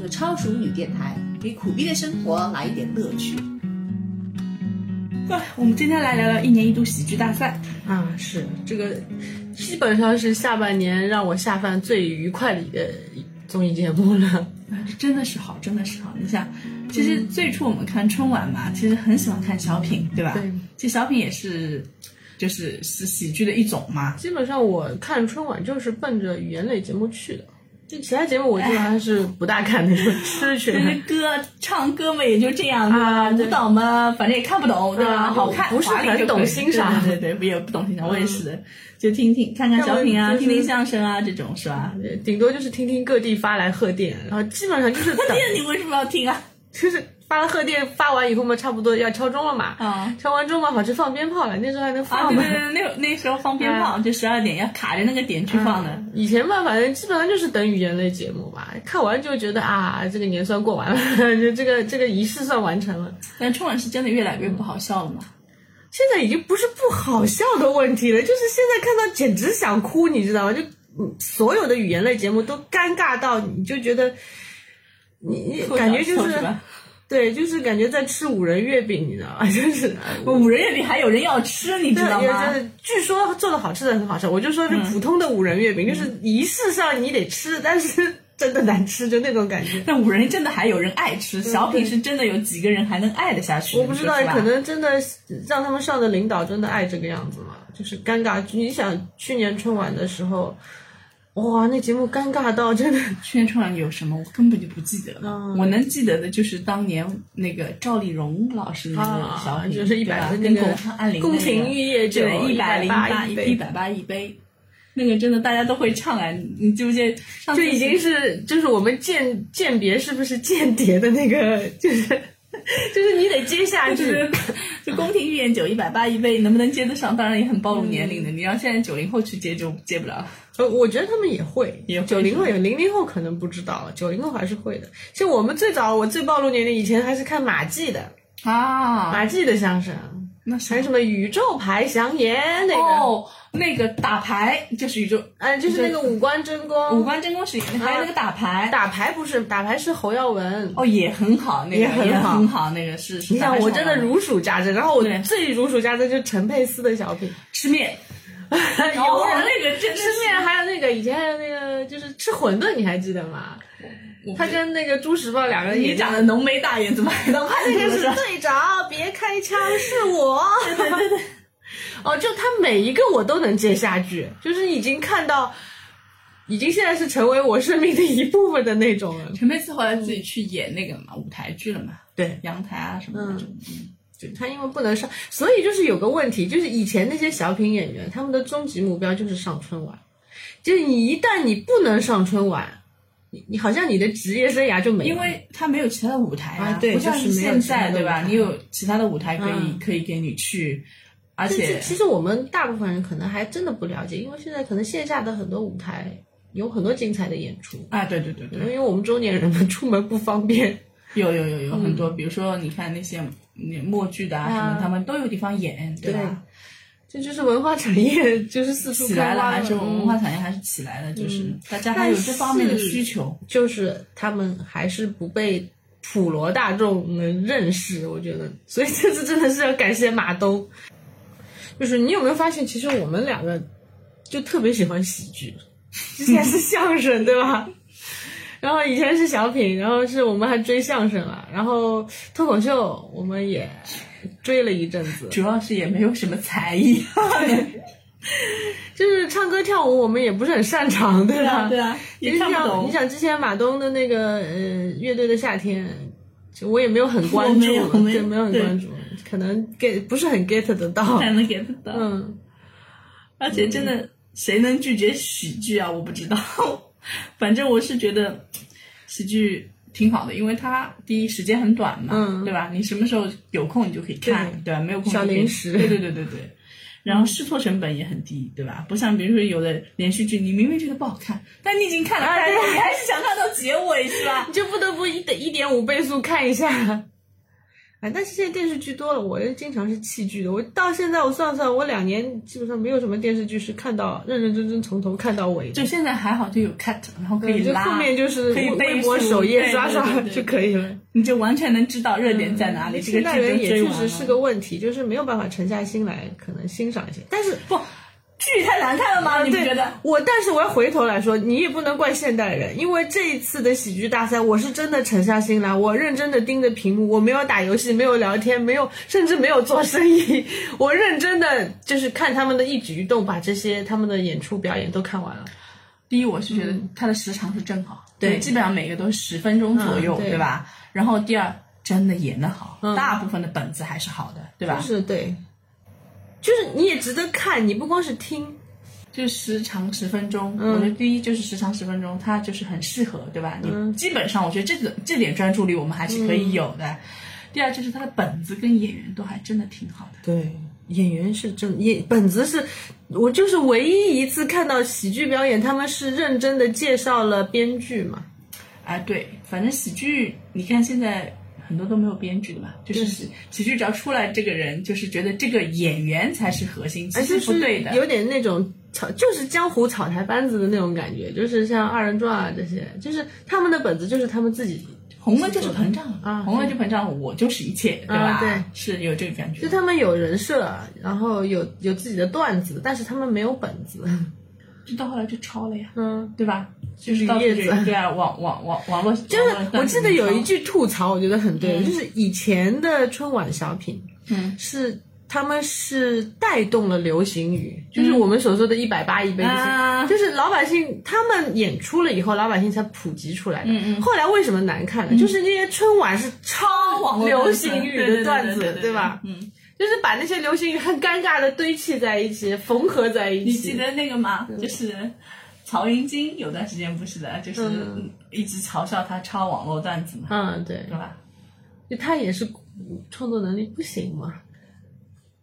的超熟女电台，给苦逼的生活来一点乐趣。哎，我们今天来聊聊一年一度喜剧大赛。啊，是这个，基本上是下半年让我下饭最愉快的一个综艺节目了。哎真的是好，真的是好。你想，其实最初我们看春晚嘛，其实很喜欢看小品，对吧？对。其实小品也是，就是是喜剧的一种嘛。基本上我看春晚就是奔着语言类节目去的，就其他节目我基本上是不大看那种吃去其。实歌唱歌嘛也就这样啊舞蹈嘛反正也看不懂，对吧？啊好看，不是很懂欣赏对对对，也不懂欣赏，我也是的，就听听看看小品啊，听听相声啊，这种是吧？对顶多就是听听各地发来贺电，然后基本上就是贺电你为什么要听啊？就是发了贺电发完以后嘛，差不多要敲钟了嘛，啊敲完钟嘛，好去放鞭炮了，那时候还能啊，放啊。对对对，那那时候放鞭炮，就十二点要卡着那个点去放的。以前嘛，反正基本上就是等语言类节目吧，看完就觉得啊，这个年算过完了，就这个这个仪式算完成了。但春晚是真的越来越不好笑了嘛？现在已经不是不好笑的问题了，就是现在看到简直想哭，你知道吗？就嗯，所有的语言类节目都尴尬到你就觉得，你你感觉就是吧？对，就是感觉在吃五仁月饼，你知道吗？就是五仁月饼还有人要吃，你知道也吗？就是据说做的好吃的很好吃，我就说是普通的五仁月饼，就是仪式上你得吃，但是 真的难吃，就那种感觉。但五仁真的还有人爱吃，小品是真的有几个人还能爱得下去？我不知道可能真的让他们上的领导真的爱这个样子嘛，就是尴尬。你想去年春晚的时候，哇，那节目尴尬到真的，去年春晚有什么，我根本就不记得了。嗯我能记得的就是当年那个赵丽蓉老师那个小品，就是一百跟巩汉安林那个宫廷玉液酒对，一百零八180一百八一杯，那个真的大家都会唱啊！你你记不记得？就已经是就是我们鉴鉴别是不是间谍的那个，就是 就是你得接下去。就是 就宫廷御宴酒一百八一杯，能不能接得上？当然也很暴露年龄的。你让现在九零后去接就接不了。呃，我觉得他们也会，也九零后有，零零后可能不知道了，九零后还是会的。像我们最早，我最暴露年龄，以前还是看马季的，啊，马季的相声，那还有什么宇宙牌祥言那个，哦，那个打牌就是宇宙嗯，就是那个五官真功，五官真功是，还有那个打牌，打牌不是打牌是侯耀文。哦也很好，那个也很好，那个是。你想，我真的如数家珍。然后我最如数家珍就是陈佩斯的小品，吃面，有哦那个真的吃面，还有那个以前还有那个就是吃馄饨，你还记得吗？他跟那个朱时茂两个人演你长得浓眉大眼，怎么还当 他那个是？队长，别开枪，是我。对 对对。哦，就他每一个我都能接下句，就是已经看到，已经现在是成为我生命的一部分的那种了。陈佩斯后来自己去演那个嘛舞台剧了嘛，对，阳台啊什么的。嗯对他因为不能上，所以就是有个问题，就是以前那些小品演员，他们的终极目标就是上春晚。就是你一旦你不能上春晚，你你好像你的职业生涯就没了。因为他没有其他的舞台啊对不像就是现在对吧？你有其他的舞台可以嗯可以给你去，而且其实我们大部分人可能还真的不了解，因为现在可能线下的很多舞台有很多精彩的演出。啊，对对对对因，为我们中年人嘛，出门不方便。有有有有很嗯多，比如说你看那些那默剧的啊什么啊，他们都有地方演，对吧？这就是文化产业，就是四处起来了，还是嗯文化产业还是起来了，就是大家还有这方面的需求。就是他们还是不被普罗大众能认识，我觉得，所以这次真的是要感谢马东。就是你有没有发现，其实我们两个就特别喜欢喜剧，之前是相声，对吧？然后以前是小品，然后是我们还追相声了，然后脱口秀我们也追了一阵子，主要是也没有什么才艺，就是唱歌跳舞我们也不是很擅长，对吧？对啊，也你想，看不懂你。想之前马东的那个呃乐队的夏天，就我也没有很关注，没有没有对，没有很关注，可能 get 不是很 get 得到。才能 get 到，嗯，而且真的谁能拒绝喜剧啊？我不知道，反正我是觉得喜剧挺好的，因为它第一时间很短嘛，嗯对吧？你什么时候有空你就可以看，对吧？没有空小零食对对对对对。然后试错成本也很低，对吧？不像比如说有的连续剧，你明明觉得不好看，但你已经看了开头，你还是想看到结尾，是吧？你就不得不一点一点五倍速看一下。哎，但是现在电视剧多了，我也经常是弃剧的。我到现在我算算，我两年基本上没有什么电视剧是看到认认真真从头看到尾。就现在还好，就有 cut，然后可以对，就，后面就是可以微博首页对刷刷就可以了。你就完全能知道热点在哪里，这个剧人也。确实是个问题，就是没有办法沉下心来，可能欣赏一些。但是不，剧太难看了吗？你觉得？我，但是我要回头来说，你也不能怪现代人，因为这一次的喜剧大赛，我是真的沉下心来，我认真的盯着屏幕，我没有打游戏，没有聊天，没有，甚至没有做生意，我认真的就是看他们的一举一动，把这些他们的演出表演都看完了。第一，我是觉得它的时长是正好，对基本上每个都是十分钟左右，嗯对对吧？然后第二，真的演得好，大部分的本子还是好的，对吧？就是对，就是你也值得看，你不光是听，就时长十分钟，嗯我觉得第一就是时长十分钟，它就是很适合，对吧？嗯你基本上我觉得这个这点专注力我们还是可以有的。第二就是它的本子跟演员都还真的挺好的。对，演员是真演本子是，我就是唯一一次看到喜剧表演，他们是认真的介绍了编剧嘛。哎，对，反正喜剧，你看现在很多都没有编剧的嘛，就是喜喜剧只要出来这个人，就是觉得这个演员才是核心，其实是不对的。有点那种草，就是江湖草台班子的那种感觉，就是像二人转啊这些，就是他们的本子就是他们自己，红了就是膨胀啊红了就膨胀，我就是一切，对吧？啊对，是有这个感觉就。他们有人设，然后有有自己的段子，但是他们没有本子。就到后来就抄了呀，嗯，对吧？就是叶子。对啊，网网网网络就是我记得有一句，吐槽，我觉得很对，就是以前的春晚小品，嗯，是他们是带动了流行语，就是我们所说的一百八一杯就是老百姓他们演出了以后，老百姓才普及出来的。嗯嗯。后来为什么难看呢？就是那些春晚是超网络流行语的段子，对吧？嗯，就是把那些流行语很尴尬的堆砌在一起，缝合在一起。你记得那个吗？就是曹云金有段时间不是的，就是嗯一直嘲笑他抄网络段子嘛，嗯，对对，吧？就他也是创作能力不行嘛。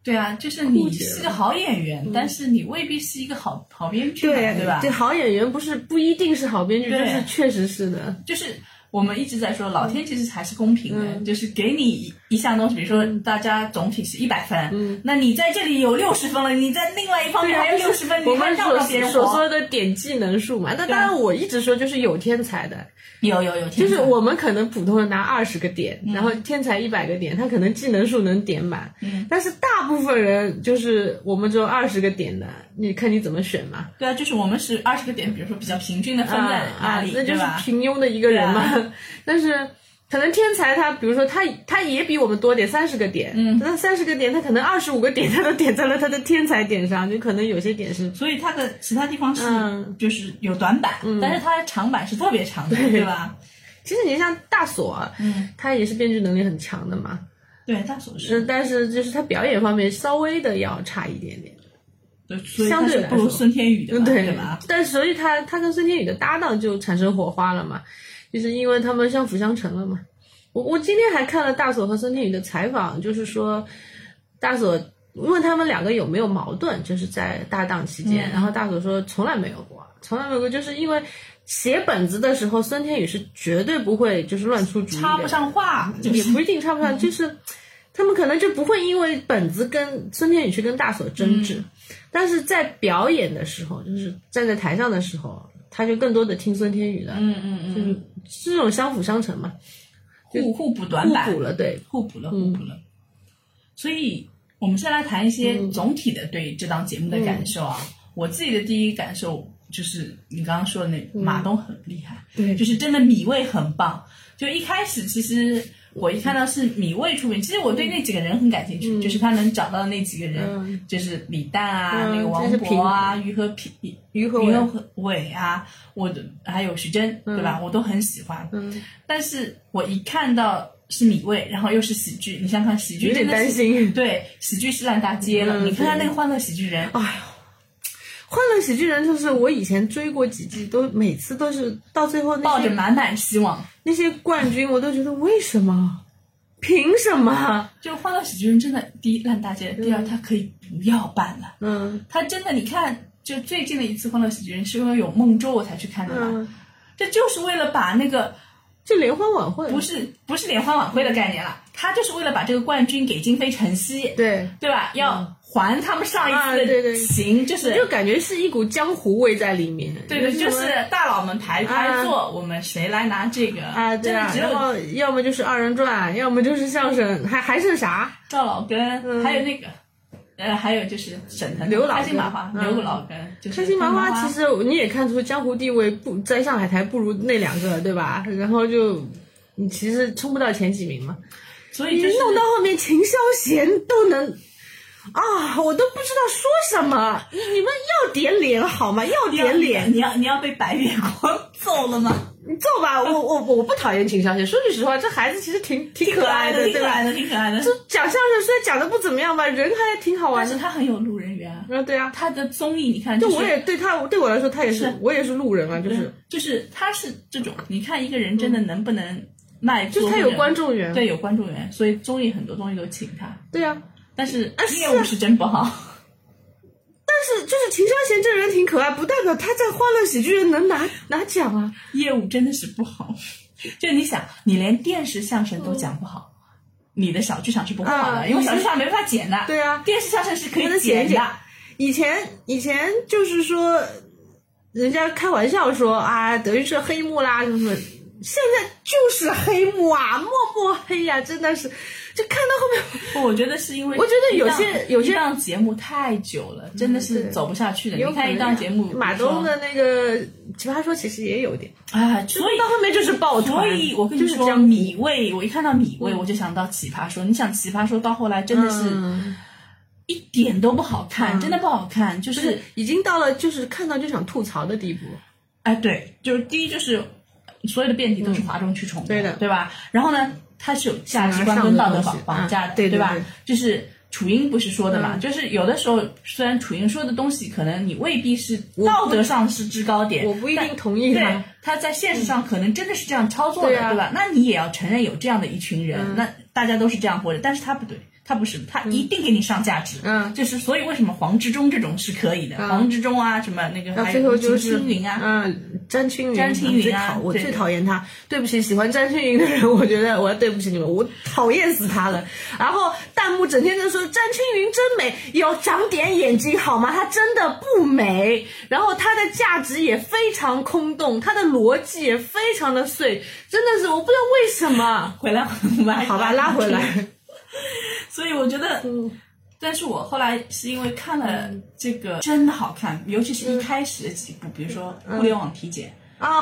对啊，就是你是个好演员，但是你未必是一个好好编剧嘛，对吧？对，好演员不是不一定是好编剧，对就是确实是的。就是我们一直在说，老天其实还是公平的，嗯就是给你一项东西，比如说大家总体是一百分，那你在这里有六十分了，你在另外一方面还有六十分，我你还们所让让别人活。所说的点技能数嘛，那当然我一直说就是有天才的，有有有，就是我们可能普通人拿二十个点，嗯。然后天才一百个点，他可能技能数能点满，嗯，但是大部分人就是我们只有二十个点的，你看你怎么选嘛，对啊，就是我们是二十个点，比如说比较平均的分在哪里，，啊那就是？平庸的一个人嘛。但是可能天才他，比如说他他也比我们多点三十个点，嗯，那三十个点他可能二十五个点他都点在了他的天才点上，就可能有些点是所以他的其他地方是嗯。就是有短板，但是他的长板是特别长的，对。吧？其实你像大锁，嗯，他也是编剧能力很强的嘛，对，大锁是，是，但是就是他表演方面稍微的要差一点点，对，相对来说。孙天宇的，对。对吧？？但所以他他跟孙天宇的搭档就产生火花了嘛，就是因为他们相辅相成了嘛。我我今天还看了大锁和孙天宇的采访，就是说大锁问他们两个有没有矛盾，就是在搭档期间，然后大锁说从来没有过，从来没有过，就是因为写本子的时候，孙天宇是绝对不会就是乱出主意，插不上话，就是也不一定插不上，就是他们可能就不会因为本子跟孙天宇去跟大锁争执，但是在表演的时候，就是站在台上的时候，他就更多的听孙天宇的，嗯嗯嗯，就是是这种相辅相成嘛，互互补短板，互补了，对，互补了，互补了。所以，我们先来谈一些总体的对这档节目的感受啊。我自己的第一感受就是你刚刚说的那马东很厉害，对。就是真的米味很棒。就一开始其实我一看到是米未出品，其实我对那几个人很感兴趣，就是他能找到那几个人，嗯就是李诞啊，嗯那个王就是博啊，于和平。于和伟，于和伟啊，我的还有徐峥，对吧？我都很喜欢。嗯，但是我一看到是米未，然后又是喜剧，你想想看，喜剧有点真的是担心。对，喜剧是烂大街了。嗯你看看对那个《欢乐喜剧人》，哎呦，欢乐喜剧人就是我以前追过几季，都每次都是到最后那些抱着满满希望。那些冠军，我都觉得为什么？凭什么？就《欢乐喜剧人》真的，第一烂大街，第二他可以不要办了。嗯他真的，你看，就最近的一次《欢乐喜剧人》是因为有孟周我才去看的嘛。嗯这就是为了把那个就联欢晚会不是不是联欢晚会的概念了，他就是为了把这个冠军给金飞晨曦，对，对吧？要还他们上一啊次的情，就是就感觉是一股江湖味在里面。对对，就是大佬们排排坐，我们谁来拿这个啊，对啊，只有然后要么就是二人转，要么就是相声，还还剩啥？赵老根，还有那个。呃，还有就是沈腾、刘老开心麻花、根刘老根，就是开心麻花花，其实你也看出江湖地位不在上海台不如那两个，对吧？然后就你其实冲不到前几名嘛。所以就是弄到后面秦霄贤都能啊，我都不知道说什么。你你们要点脸好吗？要点脸，你要你要被白月光 揍了吗？你揍吧！我我我不讨厌秦霄贤，说句实话，这孩子其实挺挺可爱的，挺对吧？可爱的，挺可爱的。就讲相声虽然讲的不怎么样吧，人还挺好玩的但是。他很有路人缘啊，啊，对啊，他的综艺你看，就是我也对他对我来说，他也是是我也是路人啊，就是嗯就是他是这种，你看一个人真的能不能卖，就是他有观众缘。对有观众缘，所以综艺很多综艺都请他，对啊，但是业务是真不好。但是就是秦霄贤这人挺可爱，不代表他在欢乐喜剧人能拿拿奖啊。业务真的是不好。就你想，你连电视相声都讲不好，你的小剧场是不会好的，啊因为小剧场没办法剪的。对啊电视相声是可以剪的。以前以前就是说，人家开玩笑说啊，德云社黑幕啦什么什么，现在就是黑幕啊，默默黑呀、真的是，就看到后面，我觉得是因为我觉得有些有些节目太久了，真的是走不下去的。你看一档节目，马东的那个《奇葩说》其实也有点，啊，所以到后面就是爆团，所以我跟你说，米味，我一看到米味，我就想到奇葩说。你想奇葩说到后来真的是嗯一点都不好看，真的不好看，就就是是已经到了就是看到就想吐槽的地步。哎，对，就是第一就是所有的辩题都是哗众取宠的，对的对吧？然后呢，它是有价值观跟道德绑绑架的，对对吧？就是楚英不是说的嘛，就是有的时候虽然楚英说的东西可能你未必是道德上是制高点，我不一定同意对他，他在现实上可能真的是这样操作的，对啊吧？那你也要承认有这样的一群人，那大家都是这样活着，但是他不对。他不是，他一定给你上价值，嗯就是所以为什么黄志忠这种是可以的，黄志忠啊，什么那个到还有最后就金是青云啊，嗯，詹青云，詹青云啊我最讨厌他。对不起，喜欢詹青云的人，我觉得我要对不起你们，我讨厌死他了。然后弹幕整天就说詹青云真美，有长点眼睛好吗？她真的不美。然后她的价值也非常空洞，她的逻辑也非常的碎，真的是我不知道为什么。回来我们好吧，拉回来。所以我觉得，嗯但是我后来是因为看了这个真的好看，尤其是一开始的几部，比如说嗯《互联网体检啊，》，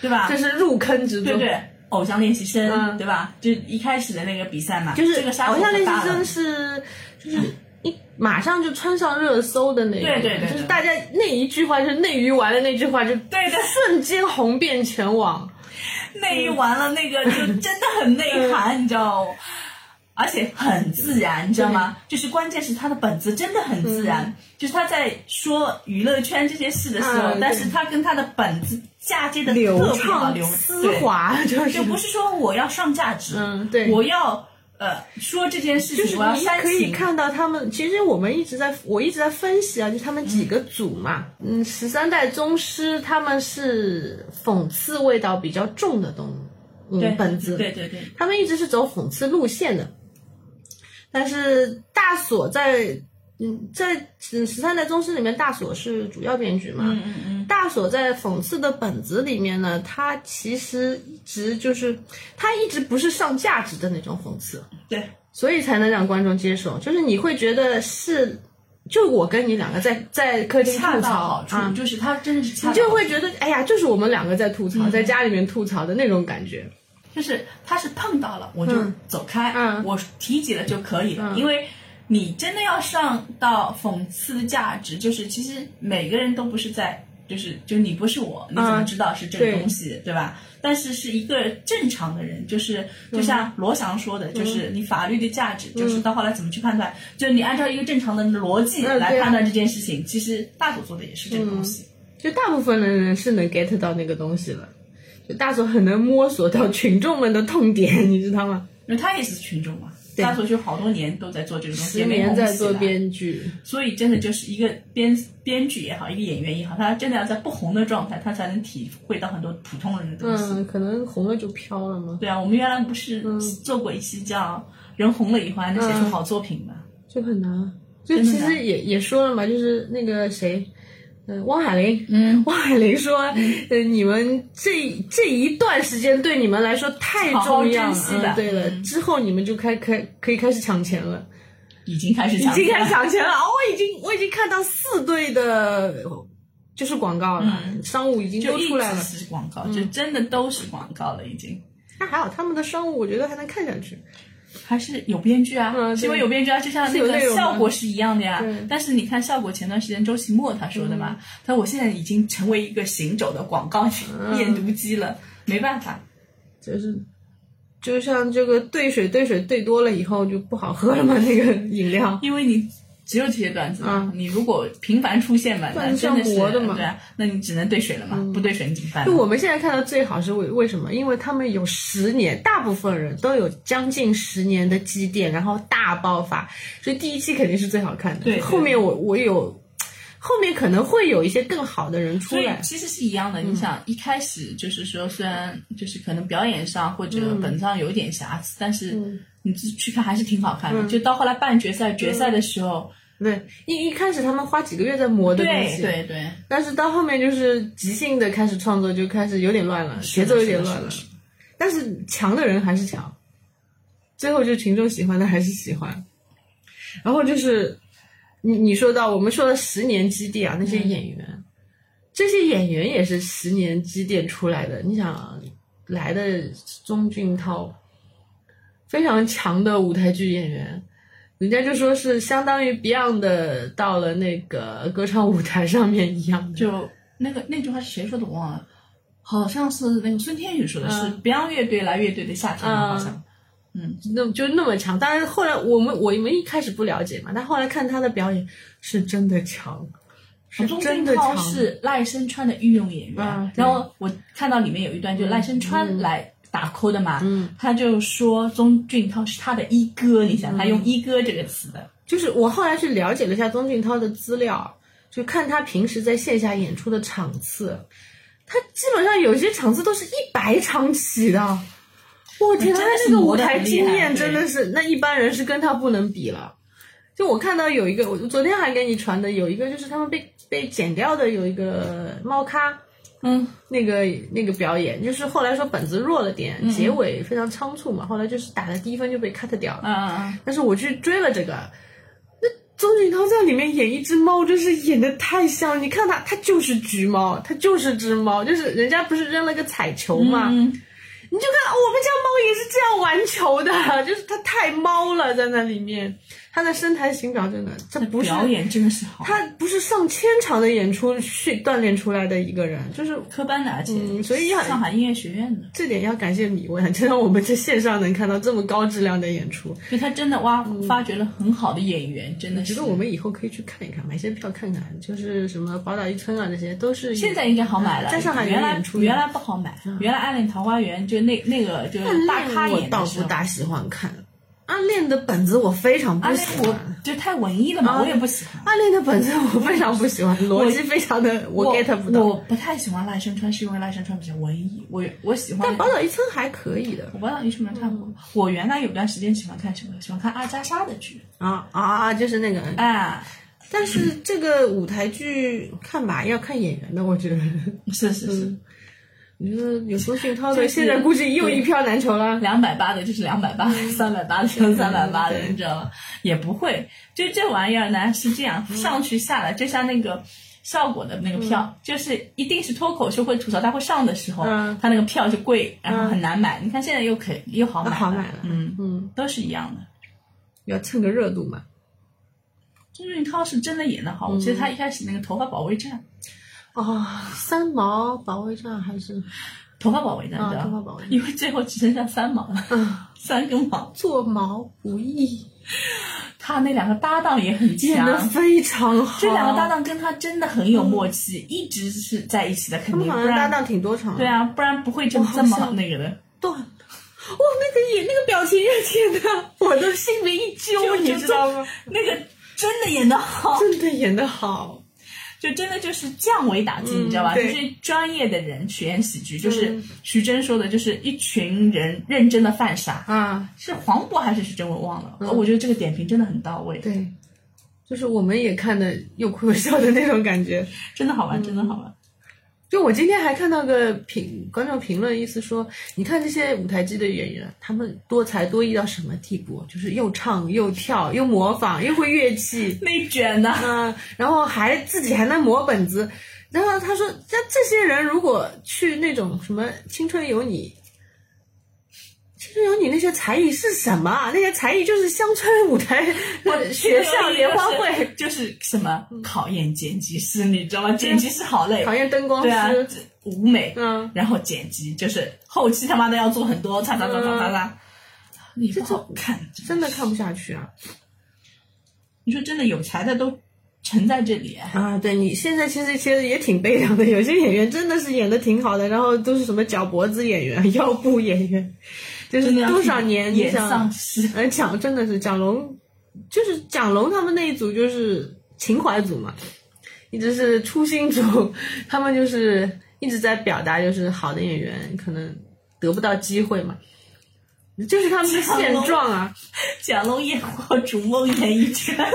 对吧这？是入坑之作。对对，偶像练习生，嗯对吧？就一开始的那个比赛嘛，就是这个沙偶像练习生是就是一马上就穿上热搜的那种，对对对对就是大家那一句话就是内娱完了那句话就对对瞬间红遍全网，内娱完了那个就真的很内涵，你知道。而且很自然，你知道吗？就是关键是他的本子真的很自然，就是他在说娱乐圈这些事的时候，嗯但是他跟他的本子嫁接的流特别好，畅流丝滑，就是。就不是说我要上价值，嗯对。我要呃说这件事情，就是你可以，看到他们，其实我们一直在，我一直在分析啊，就是他们几个组嘛，嗯，十三代宗师他们是讽刺味道比较重的东对嗯本子，对对对，他们一直是走讽刺路线的，但是大锁在嗯在嗯十三代宗师里面，大锁是主要编剧嘛，嗯嗯嗯，大锁在讽刺的本子里面呢，他其实一直就是他一直不是上价值的那种讽刺，对所以才能让观众接受，就是你会觉得是。就我跟你两个在在客厅吐槽好处，啊，就是他真的是你就会觉得，哎呀，就是我们两个在吐槽，嗯在家里面吐槽的那种感觉。就是他是碰到了我就嗯。走开，嗯。我提及了就可以了，因为你真的要上到讽刺的价值，就是其实每个人都不是在。就是，就你不是我，你怎么知道是这个东西，对吧？但是是一个正常的人，就是就像罗翔说的，就是你法律的价值，就是到后来怎么去判断，就是你按照一个正常的逻辑来判断这件事情。其实大佐做的也是这个东西，就大部分的人是能 get 到那个东西了，就大佐很能摸索到群众们的痛点，你知道吗？因为他也是群众嘛。大锁就好多年都在做这个东西，十也没年在做编剧，所以真的就是一个编编剧也好，一个演员也好，他真的要在不红的状态，他才能体会到很多普通人的东西。嗯，可能红了就飘了嘛，对啊，我们原来不是做过一期叫“人红了以后还能写出好作品”吗？就很难。就其实也也说了嘛，就是那个谁，嗯、汪海林，嗯，汪海林说，呃，你们这这一段时间对你们来说太重要了，对了，嗯。之后你们就开开可以开始抢钱了，已经开始已经开抢钱了始抢钱了，哦，我已经我已经看到四对的，就是广告了，商务已经都出来了，是广告，就真的都是广告了，已经。那还好他们的商务，我觉得还能看下去，还是有编剧啊，嗯是因为有编剧啊，就像那个效果是一样的呀但是你看效果前段时间周奇墨他说的嘛，他说我现在已经成为一个行走的广告嗯 验读机了，没办法。就是。就像这个兑水兑水兑多了以后就不好喝了嘛，那个饮料。因为你只有这些段子你如果频繁出现嘛，那真的是对啊，那你只能兑水了嘛，不兑水你怎么办就？我们现在看到最好是为为什么？因为他们有十年，大部分人都有将近十年的积淀，然后大爆发，所以第一期肯定是最好看的。对对后面我我有，后面可能会有一些更好的人出来。其实是一样的，嗯你想一开始就是说，虽然就是可能表演上或者嗯本子上有一点瑕疵，但是你自己去看还是挺好看的。就到后来半决赛、决赛的时候，对，一一开始他们花几个月在磨的东对西，对对，但是到后面就是即兴的开始创作，就开始有点乱了，节奏有点乱了。但是强的人还是强，最后就群众喜欢的还是喜欢。然后就是你你说到我们说的十年积淀啊，那些演员，这些演员也是十年积淀出来的。你想来的钟俊涛，非常强的舞台剧演员。人家就说是相当于 Beyond 的到了那个歌唱舞台上面一样的，就那个那句话是谁说的我忘了，好像是那个孙天宇说的，嗯是 Beyond 乐队来乐队的夏天，好像。那就那么强。当然后来我们我们一开始不了解嘛，但后来看他的表演是真的强，是钟真的俊涛强。是赖声川的御用演员，然后我看到里面有一段就赖声川来打 call 的嘛，嗯他就说钟俊涛是他的一哥，你想他用一哥这个词的，就是我后来去了解了一下钟俊涛的资料，就看他平时在线下演出的场次，他基本上有些场次都是一百场起的。我天，他那个舞台经验真的是，那一般人是跟他不能比了。就我看到有一个，我昨天还给你传的，有一个就是他们被被剪掉的，有一个猫咖，嗯，那个那个表演，就是后来说本子弱了点，结尾非常仓促嘛，后来就是打了低分就被 cut 掉了。嗯嗯嗯，但是我去追了这个，那钟景涛在里面演一只猫，真是演的太像。你看他，他就是橘猫，他就是只猫，就是人家不是扔了个彩球嘛，嗯你就看我们家猫也是这样玩球的，就是它太猫了，在那里面，它的身材形表真的，这不是表演真的是好，他不是上千场的演出去锻炼出来的一个人，就是科班的，而且嗯所以要上海音乐学院的，这点要感谢米问，就让我们在线上能看到这么高质量的演出。就他真的挖发掘了很好的演员，真的是我觉得。我们以后可以去看一看，买些票看看，就是什么宝岛一村啊，这些都是现在应该好买了，在上海有原来原来不好买，原来《暗恋桃花源》就那那个就是大咖我倒演的时候，不大喜欢看。暗恋的本子我非常不喜欢，就太文艺了嘛，啊我也不喜欢。暗恋的本子我非常不喜欢，逻辑非常的我 get 不到。我不太喜欢赖声川，是因为赖声川比较文艺。我我喜欢但宝岛一村还可以的我宝岛一村没看过。我原来有段时间喜欢看什么？喜欢看阿加莎的剧。啊啊啊，就是那个，啊，但是这个舞台剧看吧，要看演员的，我觉得。是是是，你说有钟俊涛的，就是现在估计又一票难求了。两百八的就是两百八，三百八的就是三百八的，你知道吗？也不会，就这玩意儿呢是这样，上去下来，就像那个。效果的那个票，就是一定是脱口秀会吐槽大会上的时候，嗯他那个票就贵，然后很难买。你看现在又可又好买了，好买了嗯，嗯，都是一样的。要蹭个热度嘛。郑俊涛是真的演的好，我记得他一开始那个头发保卫战，啊、三毛保卫战还是头发保卫战，啊头发保卫战因为最后只剩下三毛了，三根毛。做毛不易，他那两个搭档也很强演的强，非常好。这两个搭，档跟他真的很有默契，一直是在一起的，肯他们定不然好像搭档挺多场。对，啊，不然不会这么这么那个的。断了，哇，那个演那个表情，天哪，我都心里一揪，你知道吗？那个真的演的好，真的演的好，就真的就是降维打击，嗯你知道吧？就对是专业的人去演喜剧，就是嗯徐峥说的，就是一群人认真的犯傻。啊！是黄渤还是徐峥，我忘了。嗯我觉得这个点评真的很到位，对，就是我们也看的又哭又笑的那种感觉。真的好玩，真的好玩。就我今天还看到个评观众评论，意思说，你看这些舞台剧的演员，他们多才多艺到什么地步？就是又唱又跳又模仿又会乐器，内卷呐、嗯，然后还自己还能磨本子。然后他说，那这些人如果去那种什么《青春有你》，《青春有你》那些才艺是什么？啊？那些才艺就是乡村舞台呃学校联欢会，就是什么？考验剪辑师，你知道吗？剪辑师好累，考验灯光师，，舞美，嗯，然后剪辑就是后期他妈的要做很多，擦擦擦擦擦擦，你不好看。真的看不下去啊！你说真的，有才的都沉在这里，啊，对你现在其实其实也挺悲凉的，有些演员真的是演的挺好的，然后都是什么脚脖子演员、腰部演员，就是多少年你演想蒋真的是蒋龙，就是蒋龙他们那一组就是情怀组嘛，一直是初心组，他们就是一直在表达，就是好的演员可能得不到机会嘛，就是他们的现状啊。蒋龙演过《逐梦演艺圈》，就是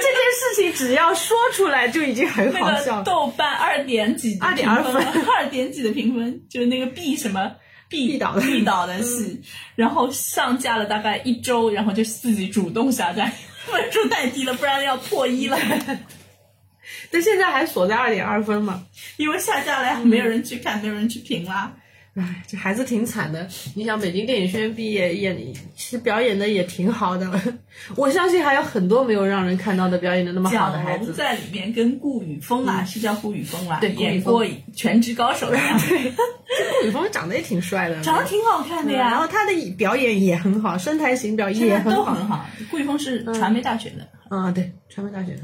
这件事情只要说出来就已经很好那个笑了。豆瓣二点几二点二分二点几的评分，就是那个 B 什么毕导必导的戏，然后上架了大概一周，然后就自己主动下架，分数太低了，不然要破一了。但现在还锁在二点二分嘛，因为下架了呀，没有人去看，没有人去评啦。唉，这孩子挺惨的。你想，北京电影学院毕业，演其实表演的也挺好的。我相信还有很多没有让人看到的表演的那么好的孩子。在里面跟顾宇峰啊，是叫顾宇峰啦，对演过《全职高手 》的呀，顾宇峰长得也挺帅的，长得挺好看的呀然后，他的表演也很好，身材形表现在也很好。都很好。顾宇峰是传媒大学的，啊，对，传媒大学的，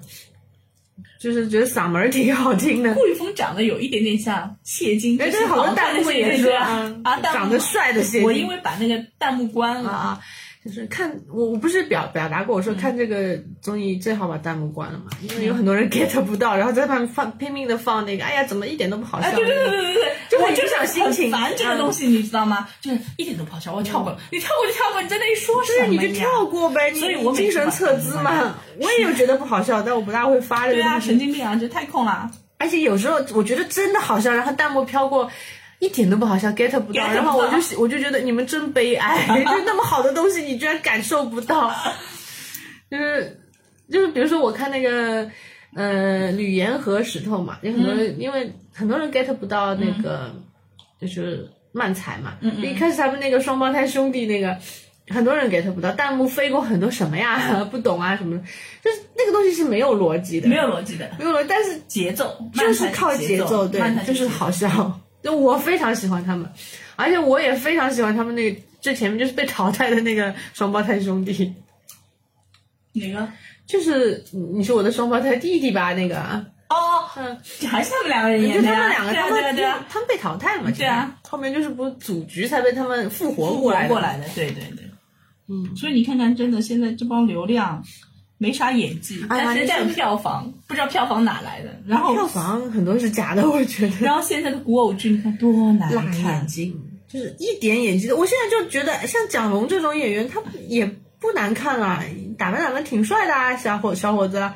就是觉得嗓门儿挺好听的。顾宇峰长得有一点点像谢金，哎，对，就是好多弹幕也说啊。长得帅的谢金。我因为把那个弹幕关了，啊啊，就是看我我不是表表达过，我嗯说看这个综艺最好把弹幕关了嘛，因为有很多人 get 不到，然后在旁放拼命的放那个，哎呀，怎么一点都不好笑？哎，对对对对对对，我就就会影响心情烦这个东西，你知道吗？就是一点都不好笑，我跳过，你跳过就跳过，你在那里说什对，么呀？你就跳过呗，你所以我精神侧姿嘛。我也有觉得不好笑，但我不大会发这对啊，个神经病啊，这太空了。而且有时候我觉得真的好笑，然后弹幕飘过。一点都不好笑，get 不到，然后我就我就觉得你们真悲哀，就那么好的东西你居然感受不到，就是就是比如说我看那个呃吕岩和石头嘛，有很多人、因为很多人 get 不到那个、就是漫才嘛，一开始他们那个双胞胎兄弟那个。很多人 get 不到，弹幕飞过很多什么呀，不懂啊什么的，就是那个东西是没有逻辑的，没有逻辑的没有逻辑，但是节奏，就是靠节奏，对，就是好笑。就我非常喜欢他们，而且我也非常喜欢他们那个最前面就是被淘汰的那个双胞胎兄弟，哪个？就是你你是我的双胞胎弟弟吧？那个，哦，嗯，还是他们两个人就演的呀？他们两个，对啊他们对啊对啊，他们被淘汰了嘛？对啊，后面就是不是组局才被他们复活过来过来的，对对对。嗯，所以你看看，真的现在这帮流量没啥演技，哎但是人家有票房，不知道票房哪来的。然后票房很多是假的，我觉得。然后现在的古偶剧，你看多难看眼，睛，就是一点演技的。我现在就觉得像蒋龙这种演员，他也不难看啊，打扮打扮挺帅的啊，小伙小伙子。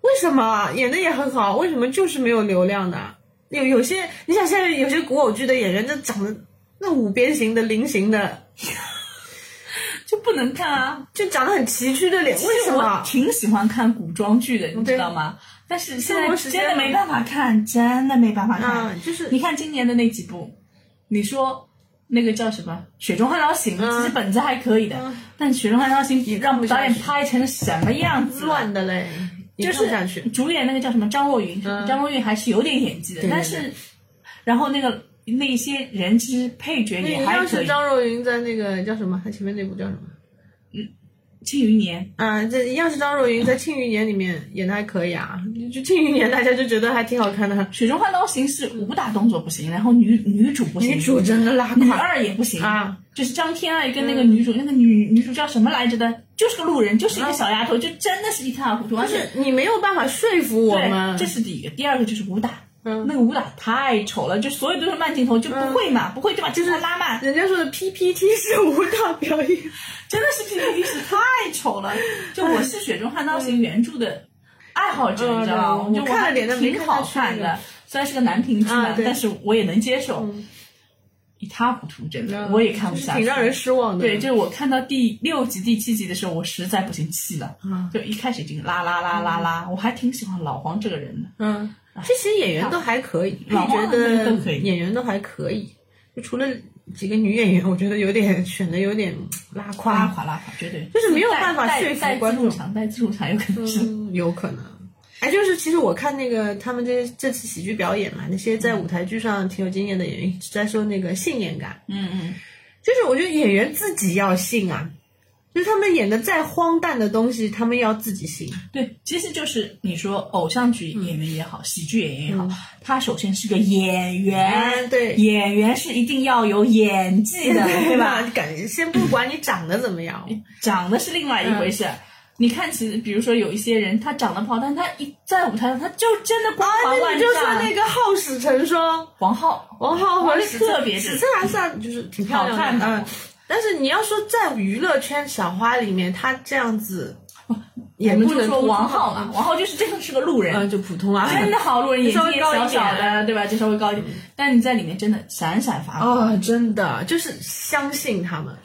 为什么演的也很好？为什么就是没有流量呢？有有些你想现在有些古偶剧的演员，那长得那五边形的、菱形的，就不能看啊。就长得很崎岖的脸，为什么？挺喜欢看古装剧的，你知道吗？但是现在真的没办法看，真的没办法看。啊，就是你看今年的那几部，你说那个叫什么《雪中悍刀行》，嗯其实本子还可以的，嗯但《雪中悍刀行》让导演拍成什么样子了乱的嘞，就是。主演那个叫什么张若昀，嗯张若昀还是有点演技的，对对但是然后那个那些人其实配角那也还可以。要是张若昀在那个叫什么？他前面那部叫什么？嗯庆余年》，啊，这一样是张若昀在《庆余年》里面演的还可以啊，就《庆余年》大家就觉得还挺好看的。《水中花刀行》是武打动作不行，然后女女主不行，女主真的拉女二也不行啊，就是张天爱跟那个女主，那个女女主叫什么来着的？就是个路人，就是一个小丫头，就真的是一塌糊涂，而且就是你没有办法说服我们。这是第一个，第二个就是武打。嗯那个武打太丑了，就所有都是慢镜头，就不会嘛，不会就把镜头拉慢，人家说的 PPT 是舞蹈表演，真的是 PPT 是太丑了。就我是《雪中悍刀行》原著的爱好者，嗯你知道吗？嗯就我看了点但没挺好看的，虽然是个男频剧嘛，啊但是我也能接受。一塌糊涂，真的，我也看不下去，挺让人失望的。对，就是我看到第六集、第七集的时候，我实在不行气了，嗯就一开始已经拉拉拉拉拉，我还挺喜欢老黄这个人的。嗯，这些演员都还可以，老配角黄的的都可以演员都还可以，就除了几个女演员，我觉得有点选的有点拉胯拉胯，垮拉垮，绝对就是没有办法说服观众自助场，带自助场有可能是。嗯，有可能。哎，就是其实我看那个他们这这次喜剧表演嘛，那些在舞台剧上挺有经验的演员一直在说那个信念感，嗯嗯，就是我觉得演员自己要信啊，就是他们演的再荒诞的东西，他们要自己信。对，其实就是你说偶像剧演员也好，喜剧演员也好，嗯他首先是个演员，对演员是一定要有演技的，对吧？？感先不管你长得怎么样，长得是另外一回事。你看，其实比如说有一些人，他长得不好，但他一在舞台上，他就真的光环万那你就说。那个好使成双，王浩，王浩和王史特别是史翠还算就是挺漂亮的嗯。但是你要说在娱乐圈小花里面，她这样子 也不能说王浩嘛，王浩就是真的是个路人，嗯，就普通啊，真的好路人，眼稍微睛也小小的，对吧？就稍微高一点，但你在里面真的闪闪发光。哦，真的就是相信他们，